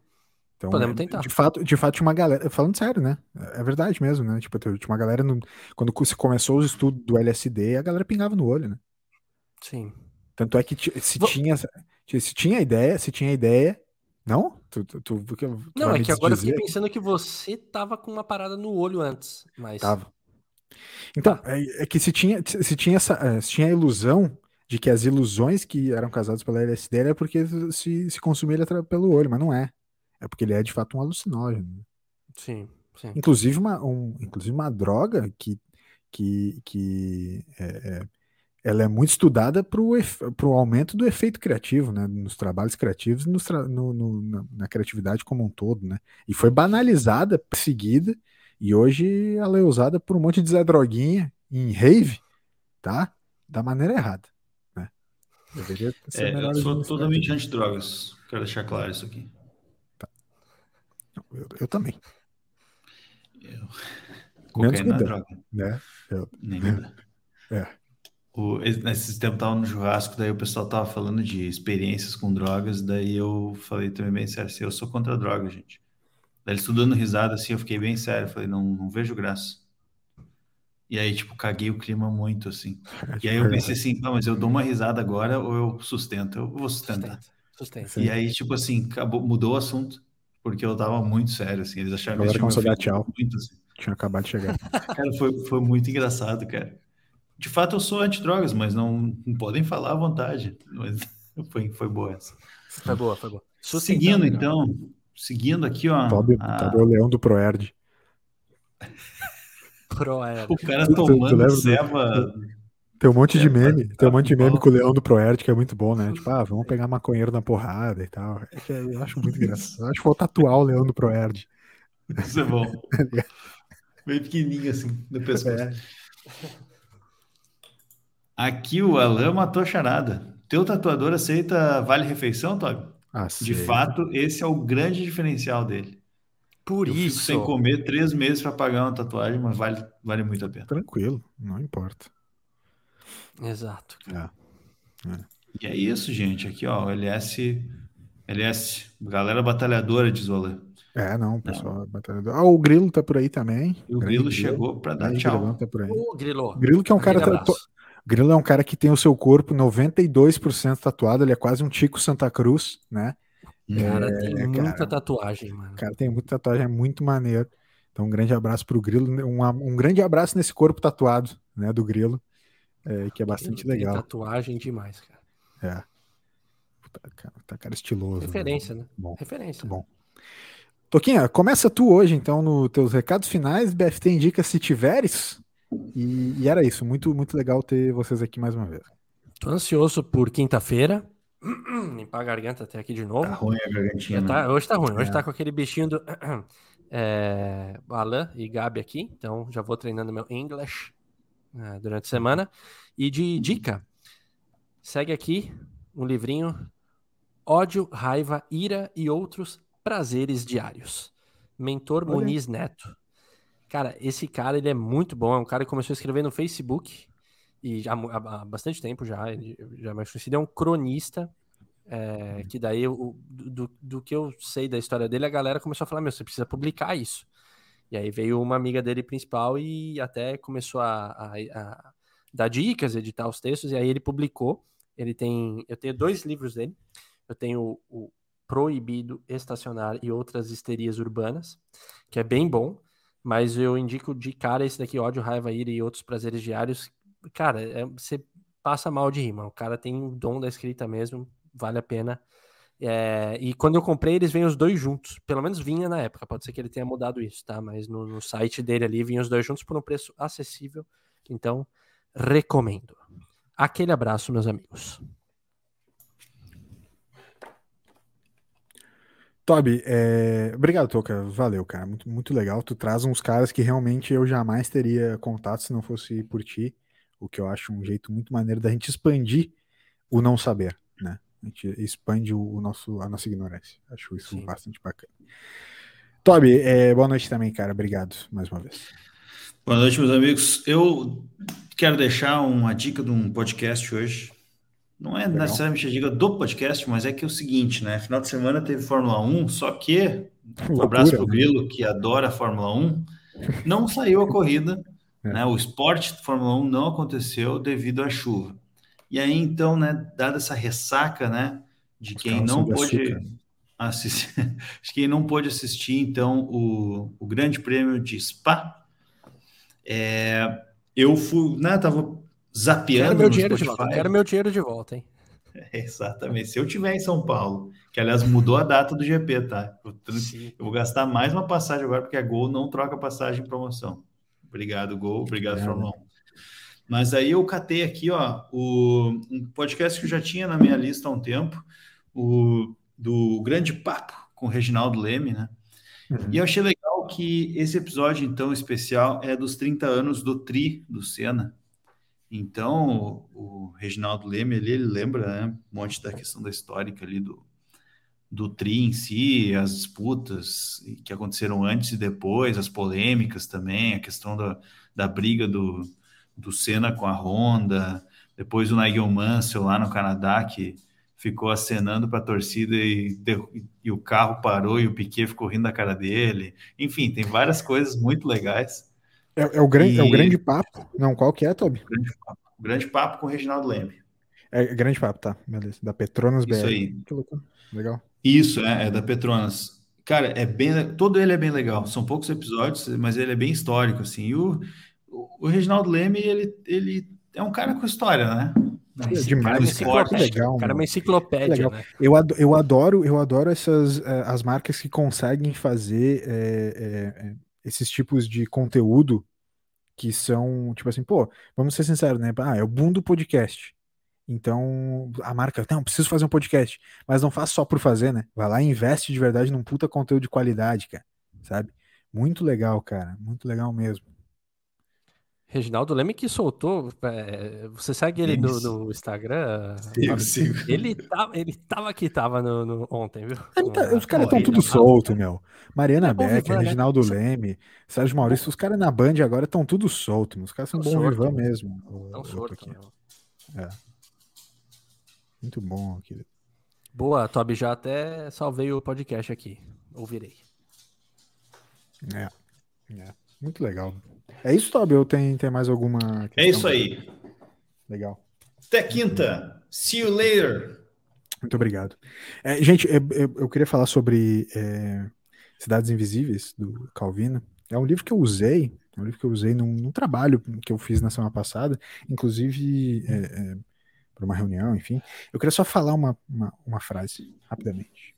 Então, Podemos é, tentar. De fato, de fato, tinha uma galera. Falando sério, né? É verdade mesmo, né? Tipo, tinha uma galera. No, quando se começou os estudos do LSD, a galera pingava no olho, né? Sim. Tanto é que se Vou... tinha. Se tinha ideia, se tinha ideia. Não? Tu, tu, tu, tu não, é que agora dizer? eu fiquei pensando que você tava com uma parada no olho antes, mas. Tava. Então, tá. é, é, que se tinha, se tinha essa. É, se tinha a ilusão de que as ilusões que eram causadas pela LSD era porque se, se consumia ele pelo olho, mas não é. É porque ele é de fato um alucinógeno. Né? Sim, sim. Inclusive uma, um, inclusive uma droga que, que, que é, é, ela é muito estudada para o aumento do efeito criativo, né? Nos trabalhos criativos e tra no, no, na, na, criatividade como um todo, né? E foi banalizada, perseguida, e hoje ela é usada por um monte de Zé Droguinha em rave, tá? Da maneira errada. Né? Deveria ser é, eu sou totalmente anti-drogas. Quero deixar claro isso aqui. Eu, eu também. Eu... Cocaína é droga. Né? Eu... Nem É. O, nesse tempo tava no churrasco, daí o pessoal tava falando de experiências com drogas, daí eu falei também bem sério, assim, eu sou contra a droga, gente. Daí eles dando risada assim, eu fiquei bem sério, falei, não, não vejo graça. E aí, tipo, caguei o clima muito, assim. E aí eu pensei assim, não, mas eu dou uma risada agora ou eu sustento? Eu vou sustentar. Sustenta. Sustenta. E aí, tipo assim, acabou, mudou o assunto porque eu tava muito sério, assim. Eles acharam que eu tinha tchau. muito, assim. Tinha acabado de chegar. cara, foi, foi muito engraçado, cara. De fato, eu sou anti-drogas, mas não, não, podem falar à vontade. Mas foi, foi boa essa. Foi boa, foi boa. Seguindo, então, seguindo aqui, ó. Toby, a... É o leão do Proerd. Proerd. O cara tomando ceva tem um monte de meme, tem um monte de meme com o Leão do Proerd que é muito bom, né? Tipo, ah, vamos pegar maconheiro na porrada e tal. É eu acho muito engraçado. Acho que vou tatuar o Leão do Proerd. Isso é bom. Bem pequenininho assim, no pescoço. É. Aqui o Alan matou a charada. Teu tatuador aceita vale refeição, Toby? De fato, esse é o grande diferencial dele. Por eu isso. sem comer três meses para pagar uma tatuagem, mas vale, vale muito a pena. Tranquilo, não importa. Exato. É. É. E é isso, gente. Aqui, ó, LS, LS, galera batalhadora de Zola. É, não, pessoal, não. batalhador. Ah, o Grilo tá por aí também. E o Grilo chegou para dar tchau. Tá por aí. O Grilo. Grilo que é um cara Grilo é um cara que tem o seu corpo 92% tatuado, ele é quase um Tico Santa Cruz, né? Cara, é, tem muita cara, tatuagem, mano. Cara, tem muita tatuagem, é muito maneiro. Então, um grande abraço pro Grilo, um, um grande abraço nesse corpo tatuado, né, do Grilo é, que é bastante Tem legal. tatuagem demais, cara. É. Puta, cara, tá cara estiloso. Né? Referência, né? Bom, Referência. Bom. Toquinha, começa tu hoje, então, nos teus recados finais. BFT indica se tiveres. E, e, era isso. Muito, muito legal ter vocês aqui mais uma vez. Tô ansioso por quinta-feira. Limpar a garganta até aqui de novo. Tá ruim a gargantinha. Tá, hoje tá ruim. Hoje é. tá com aquele bichinho do é, Alan e Gabi aqui. Então já vou treinando meu English uh, durante a semana. E de dica, segue aqui um livrinho Ódio, Raiva, Ira e Outros Prazeres Diários. Mentor Olha. Muniz Neto. Cara, esse cara ele é muito bom. É um cara que começou a escrever no Facebook e já há bastante tempo já. Ele já é mais conhecido. É um cronista. É, que daí, o, do, do que eu sei da história dele, a galera começou a falar: Meu, você precisa publicar isso. E aí veio uma amiga dele principal e até começou a, a, a dar dicas, editar os textos, e aí ele publicou. Ele tem. Eu tenho dois livros dele. Eu tenho o Proibido Estacionar e Outras Histerias Urbanas, que é bem bom, mas eu indico de cara esse daqui, Ódio, Raiva, Ira e Outros Prazeres Diários. Cara, é, você passa mal de rima. O cara tem um dom da escrita mesmo, vale a pena é, e quando eu comprei, eles vêm os dois juntos. Pelo menos vinha na época. Pode ser que ele tenha mudado isso, tá? Mas no, no site dele ali vinham os dois juntos por um preço acessível. Então, recomendo. Aquele abraço, meus amigos. Toby, é... obrigado, Toca. Valeu, cara. Muito, muito legal. Tu traz uns caras que realmente eu jamais teria contato se não fosse por ti. O que eu acho um jeito muito maneiro da gente expandir o não saber, né? A gente expande o, nosso, a nossa ignorância. Acho isso Sim. bastante bacana. Toby, é, boa noite também, cara. Obrigado mais uma vez. Boa noite, meus amigos. Eu quero deixar uma dica de um podcast hoje. Não é Legal. necessariamente a dica do podcast, mas é que é o seguinte, né? Final de semana teve Fórmula 1, só que Um abraço para o Grilo, que adora a Fórmula 1. Não saiu a corrida, é. né? O esporte de Fórmula 1 não aconteceu devido à chuva. E aí, então, né, dada essa ressaca, né, de quem não pôde assistir, quem não pôde assistir, então, o, o Grande Prêmio de Spa, é, eu fui, né, tava zapeando quero meu dinheiro de volta, quero meu dinheiro de volta, hein? É, exatamente. Se eu tiver em São Paulo, que aliás mudou a data do GP, tá? Eu, eu, vou gastar mais uma passagem agora, porque a Gol não troca passagem em promoção. Obrigado, Gol. Obrigado. Fórmula 1. Mas aí eu catei aqui, ó, o, um podcast que eu já tinha na minha lista há um tempo, o do Grande Papo com o Reginaldo Leme, né? Uhum. E eu achei legal que esse episódio, então, especial, é dos 30 anos do Tri, do Senna. Então, o, o Reginaldo Leme, ele, ele lembra né, um monte da questão da histórica ali do, do Tri em si, as disputas que aconteceram antes e depois, as polêmicas também, a questão da, da briga do, do Senna com a Honda, depois o Nigel Mansell lá no Canadá, que ficou acenando para a torcida e, e, o carro parou e o Piquet ficou rindo da cara dele. Enfim, tem várias coisas muito legais. É, é o, grande, e... é o grande papo. Não, qual que é, Toby? Grande papo, grande papo com o Reginaldo Leme. É grande papo, tá. Beleza. Da Petronas BR. Isso aí. Legal. Isso, é, é da Petronas. Cara, é bem, todo ele é bem legal. São poucos episódios, mas ele é bem histórico, assim. E o, o Reginaldo Leme, ele, ele é um cara com história, né? É demais, cara, que legal. O cara é uma enciclopédia, né? Eu, adoro, eu adoro, eu adoro essas uh, as marcas que conseguem fazer é, é, esses tipos de conteúdo que são, tipo assim, pô, vamos ser sinceros, né? Ah, é o boom do podcast. Então, a marca, não, preciso fazer um podcast, mas não faz só por fazer, né? Vai lá e investe de verdade num puta conteúdo de qualidade, cara, sabe? Muito legal, cara, muito legal mesmo. Reginaldo Leme que soltou. É, você segue ele no, no, Instagram? Sigo, sigo. Ele, tá, ele tava aqui, tava no, no ontem, viu? Tá, os caras estão tudo solto, meu. Mariana é Beck, vivan, né? Reginaldo né? Leme, Sérgio Maurício, os caras na Band agora estão tudo solto. Os caras são bom vivan mesmo. Estão solto. É. Muito bom, querido. Boa, Toby, já até salvei o podcast aqui. Ouvirei. É. é. Muito legal. É isso, Toby? Ou tem, tem mais alguma É isso aí. Legal. Até quinta. See you later. Muito obrigado. É, gente, eu, eu, queria falar sobre é, Cidades Invisíveis, do Calvino. É um livro que eu usei, é um livro que eu usei num, num trabalho que eu fiz na semana passada, inclusive é, é para uma reunião, enfim. Eu queria só falar uma, uma, uma frase, rapidamente.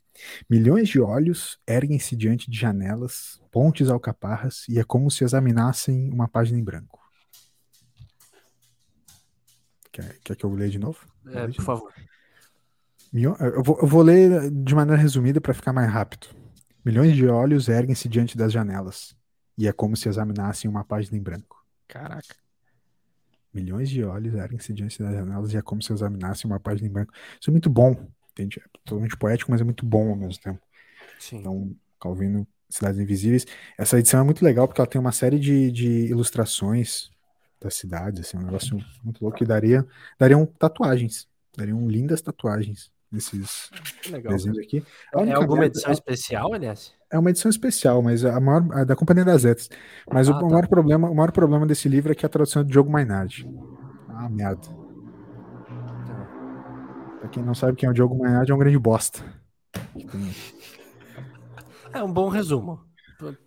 Milhões de olhos erguem-se diante de janelas, pontes alcaparras, e é como se examinassem uma página em branco. Quer, quer que eu leia de novo? É, por favor. Eu vou, eu vou ler de maneira resumida para ficar mais rápido. Milhões de olhos erguem-se diante das janelas, e é como se examinassem uma página em branco. Caraca. Milhões de olhos erguem-se diante das janelas, e é como se examinassem uma página em branco. Isso é muito bom entende? É totalmente poético, mas é muito bom ao mesmo tempo. Sim. Então, Calvino, Cidades Invisíveis. Essa edição é muito legal porque ela tem uma série de, de ilustrações das cidades, assim, um negócio muito louco que daria, dariam tatuagens, dariam lindas tatuagens nesses desenhos aqui. É, é alguma edição é, especial, aliás? É uma edição especial, mas a maior a da Companhia das Letras. Mas ah, o, tá. maior problema, o maior problema desse livro é que a tradução é do Diogo Mainardi. Ah, merda. Pra quem não sabe quem é o Diogo Maynard, é um grande bosta. É um bom resumo.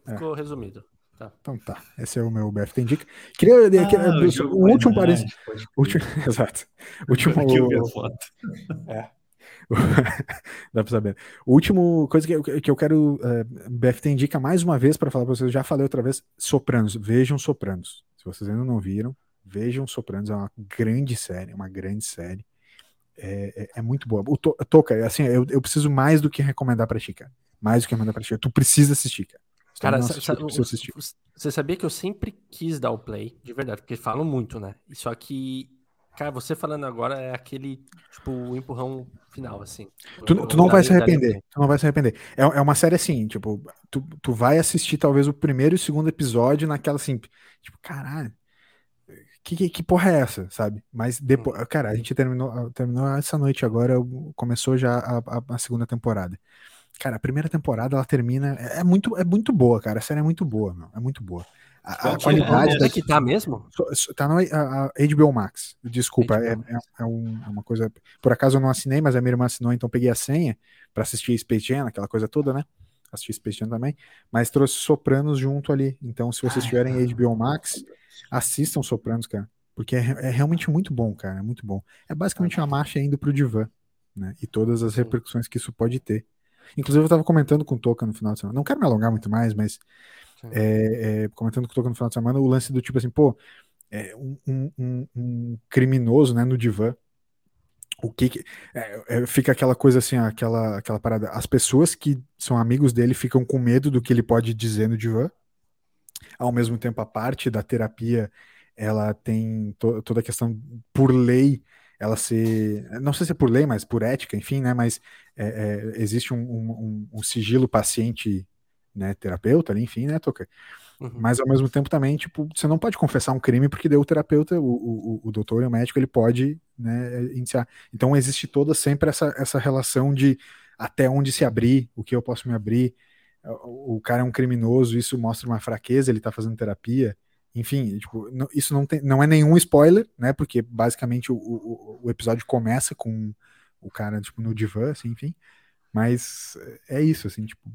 Ficou é. resumido. Tá. Então tá, esse é o meu BFT Indica. Queria, ah, o, o último parênteses. Último, exato. Último. Aqui eu vi a foto. É. Dá pra saber. O último coisa que eu, que eu quero. Uh, é, BFT indica mais uma vez para falar para vocês, eu já falei outra vez: Sopranos. Vejam Sopranos. Se vocês ainda não viram, vejam Sopranos. É uma grande série, uma grande série é, é, é muito boa. O to, Toca, assim, eu, eu preciso mais do que recomendar pra ti, cara. Mais do que recomendar pra ti. Tu precisa assistir, cara. Cara, assistir, você sabia que eu sempre quis dar o play, de verdade, porque falam muito, né? Só que, cara, você falando agora é aquele, tipo, o empurrão final, assim. Tu, tu não vai se arrepender, tu não vai se arrepender. É, é uma série assim, tipo, tu, tu vai assistir talvez o primeiro e o segundo episódio naquela assim, tipo, caralho, que, que, que, porra é essa, sabe? Mas depois, hum. cara, a gente terminou, terminou essa noite agora, começou já a, a, a segunda temporada. Cara, a primeira temporada ela termina. É, é muito, é muito boa, cara. A série é muito boa, meu. É muito boa. A, a qualidade. Onde é que tá mesmo? Tá no a, HBO Max. Desculpa, HBO é, Max. É, é, um, é, uma coisa. Por acaso eu não assinei, mas a minha irmã assinou, então peguei a senha para assistir Space Jam, aquela coisa toda, né? Assisti Space Jam também. Mas trouxe Sopranos junto ali. Então, se vocês tiverem HBO Max, assistam Sopranos, cara. Porque é, é, realmente muito bom, cara. É muito bom. É basicamente uma marcha indo pro divã, né? E todas as repercussões que isso pode ter. Inclusive, eu tava comentando com o Toca no final de semana. Não quero me alongar muito mais, mas é, é, comentando com o Toca no final de semana, o lance do tipo assim, pô, é, um, um, um, criminoso, né, no divã. O que, que é, é, fica aquela coisa assim, aquela, aquela parada. As pessoas que são amigos dele ficam com medo do que ele pode dizer no divã. Ao mesmo tempo, a parte da terapia, ela tem to, toda a questão por lei ela ser, não sei se é por lei, mas por ética, enfim, né? Mas é, é, existe um, um, um, sigilo paciente, né, terapeuta enfim, né, Toca? Uhum. Mas ao mesmo tempo também, tipo, você não pode confessar um crime porque deu o terapeuta, o, o, o doutor e o médico, ele pode, né, iniciar. Então existe toda sempre essa, essa relação de até onde se abrir, o que eu posso me abrir. O, cara é um criminoso, isso mostra uma fraqueza, ele tá fazendo terapia. Enfim, tipo, não, isso não, tem, não é nenhum spoiler, né? Porque basicamente o, o, o, episódio começa com o cara, tipo, no divã, assim, enfim. Mas é isso, assim, tipo?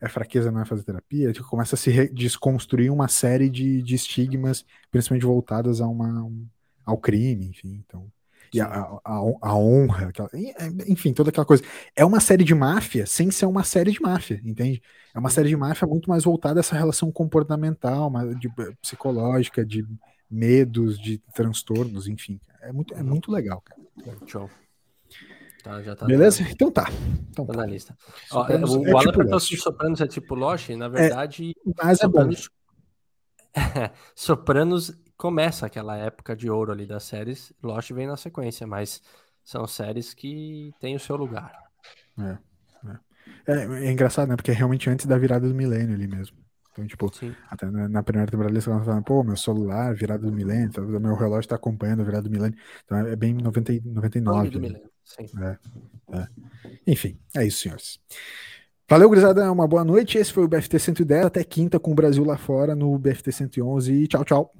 É fraqueza não é fazer terapia, tipo, começa a se desconstruir uma série de, de estigmas, principalmente voltadas a uma, um, ao crime, enfim. Então, e a, a, a honra, aquela, é, enfim, toda aquela coisa. É uma série de máfia sem ser uma série de máfia, entende? É uma série de máfia muito mais voltada a essa relação comportamental, de, psicológica, de medos, de transtornos, enfim. É muito, é muito legal, cara. Show. Tá, já tá Beleza? Na... Então tá. Então tá, tá. na lista. Ó, o é, o Alan tipo perguntou se Sopranos é tipo Lost. Na é, verdade, é, mas Sopranos... é bom. Sopranos começa aquela época de ouro ali das séries, Lost vem na sequência, mas são séries que têm o seu lugar. É, é. é, é engraçado, né? Porque é realmente antes da virada do milênio ali mesmo. Então, tipo, Sim. até na, na, primeira temporada eles estavam falando, pô, meu celular, virada do milênio, tá, meu relógio tá acompanhando a virada do milênio. Então é bem 90, 99. Do milênio. É, é. Enfim, é isso, senhores. Valeu, Grisada. Uma boa noite. Esse foi o BFT 110. Até quinta com o Brasil lá fora no BFT 111. E tchau, tchau.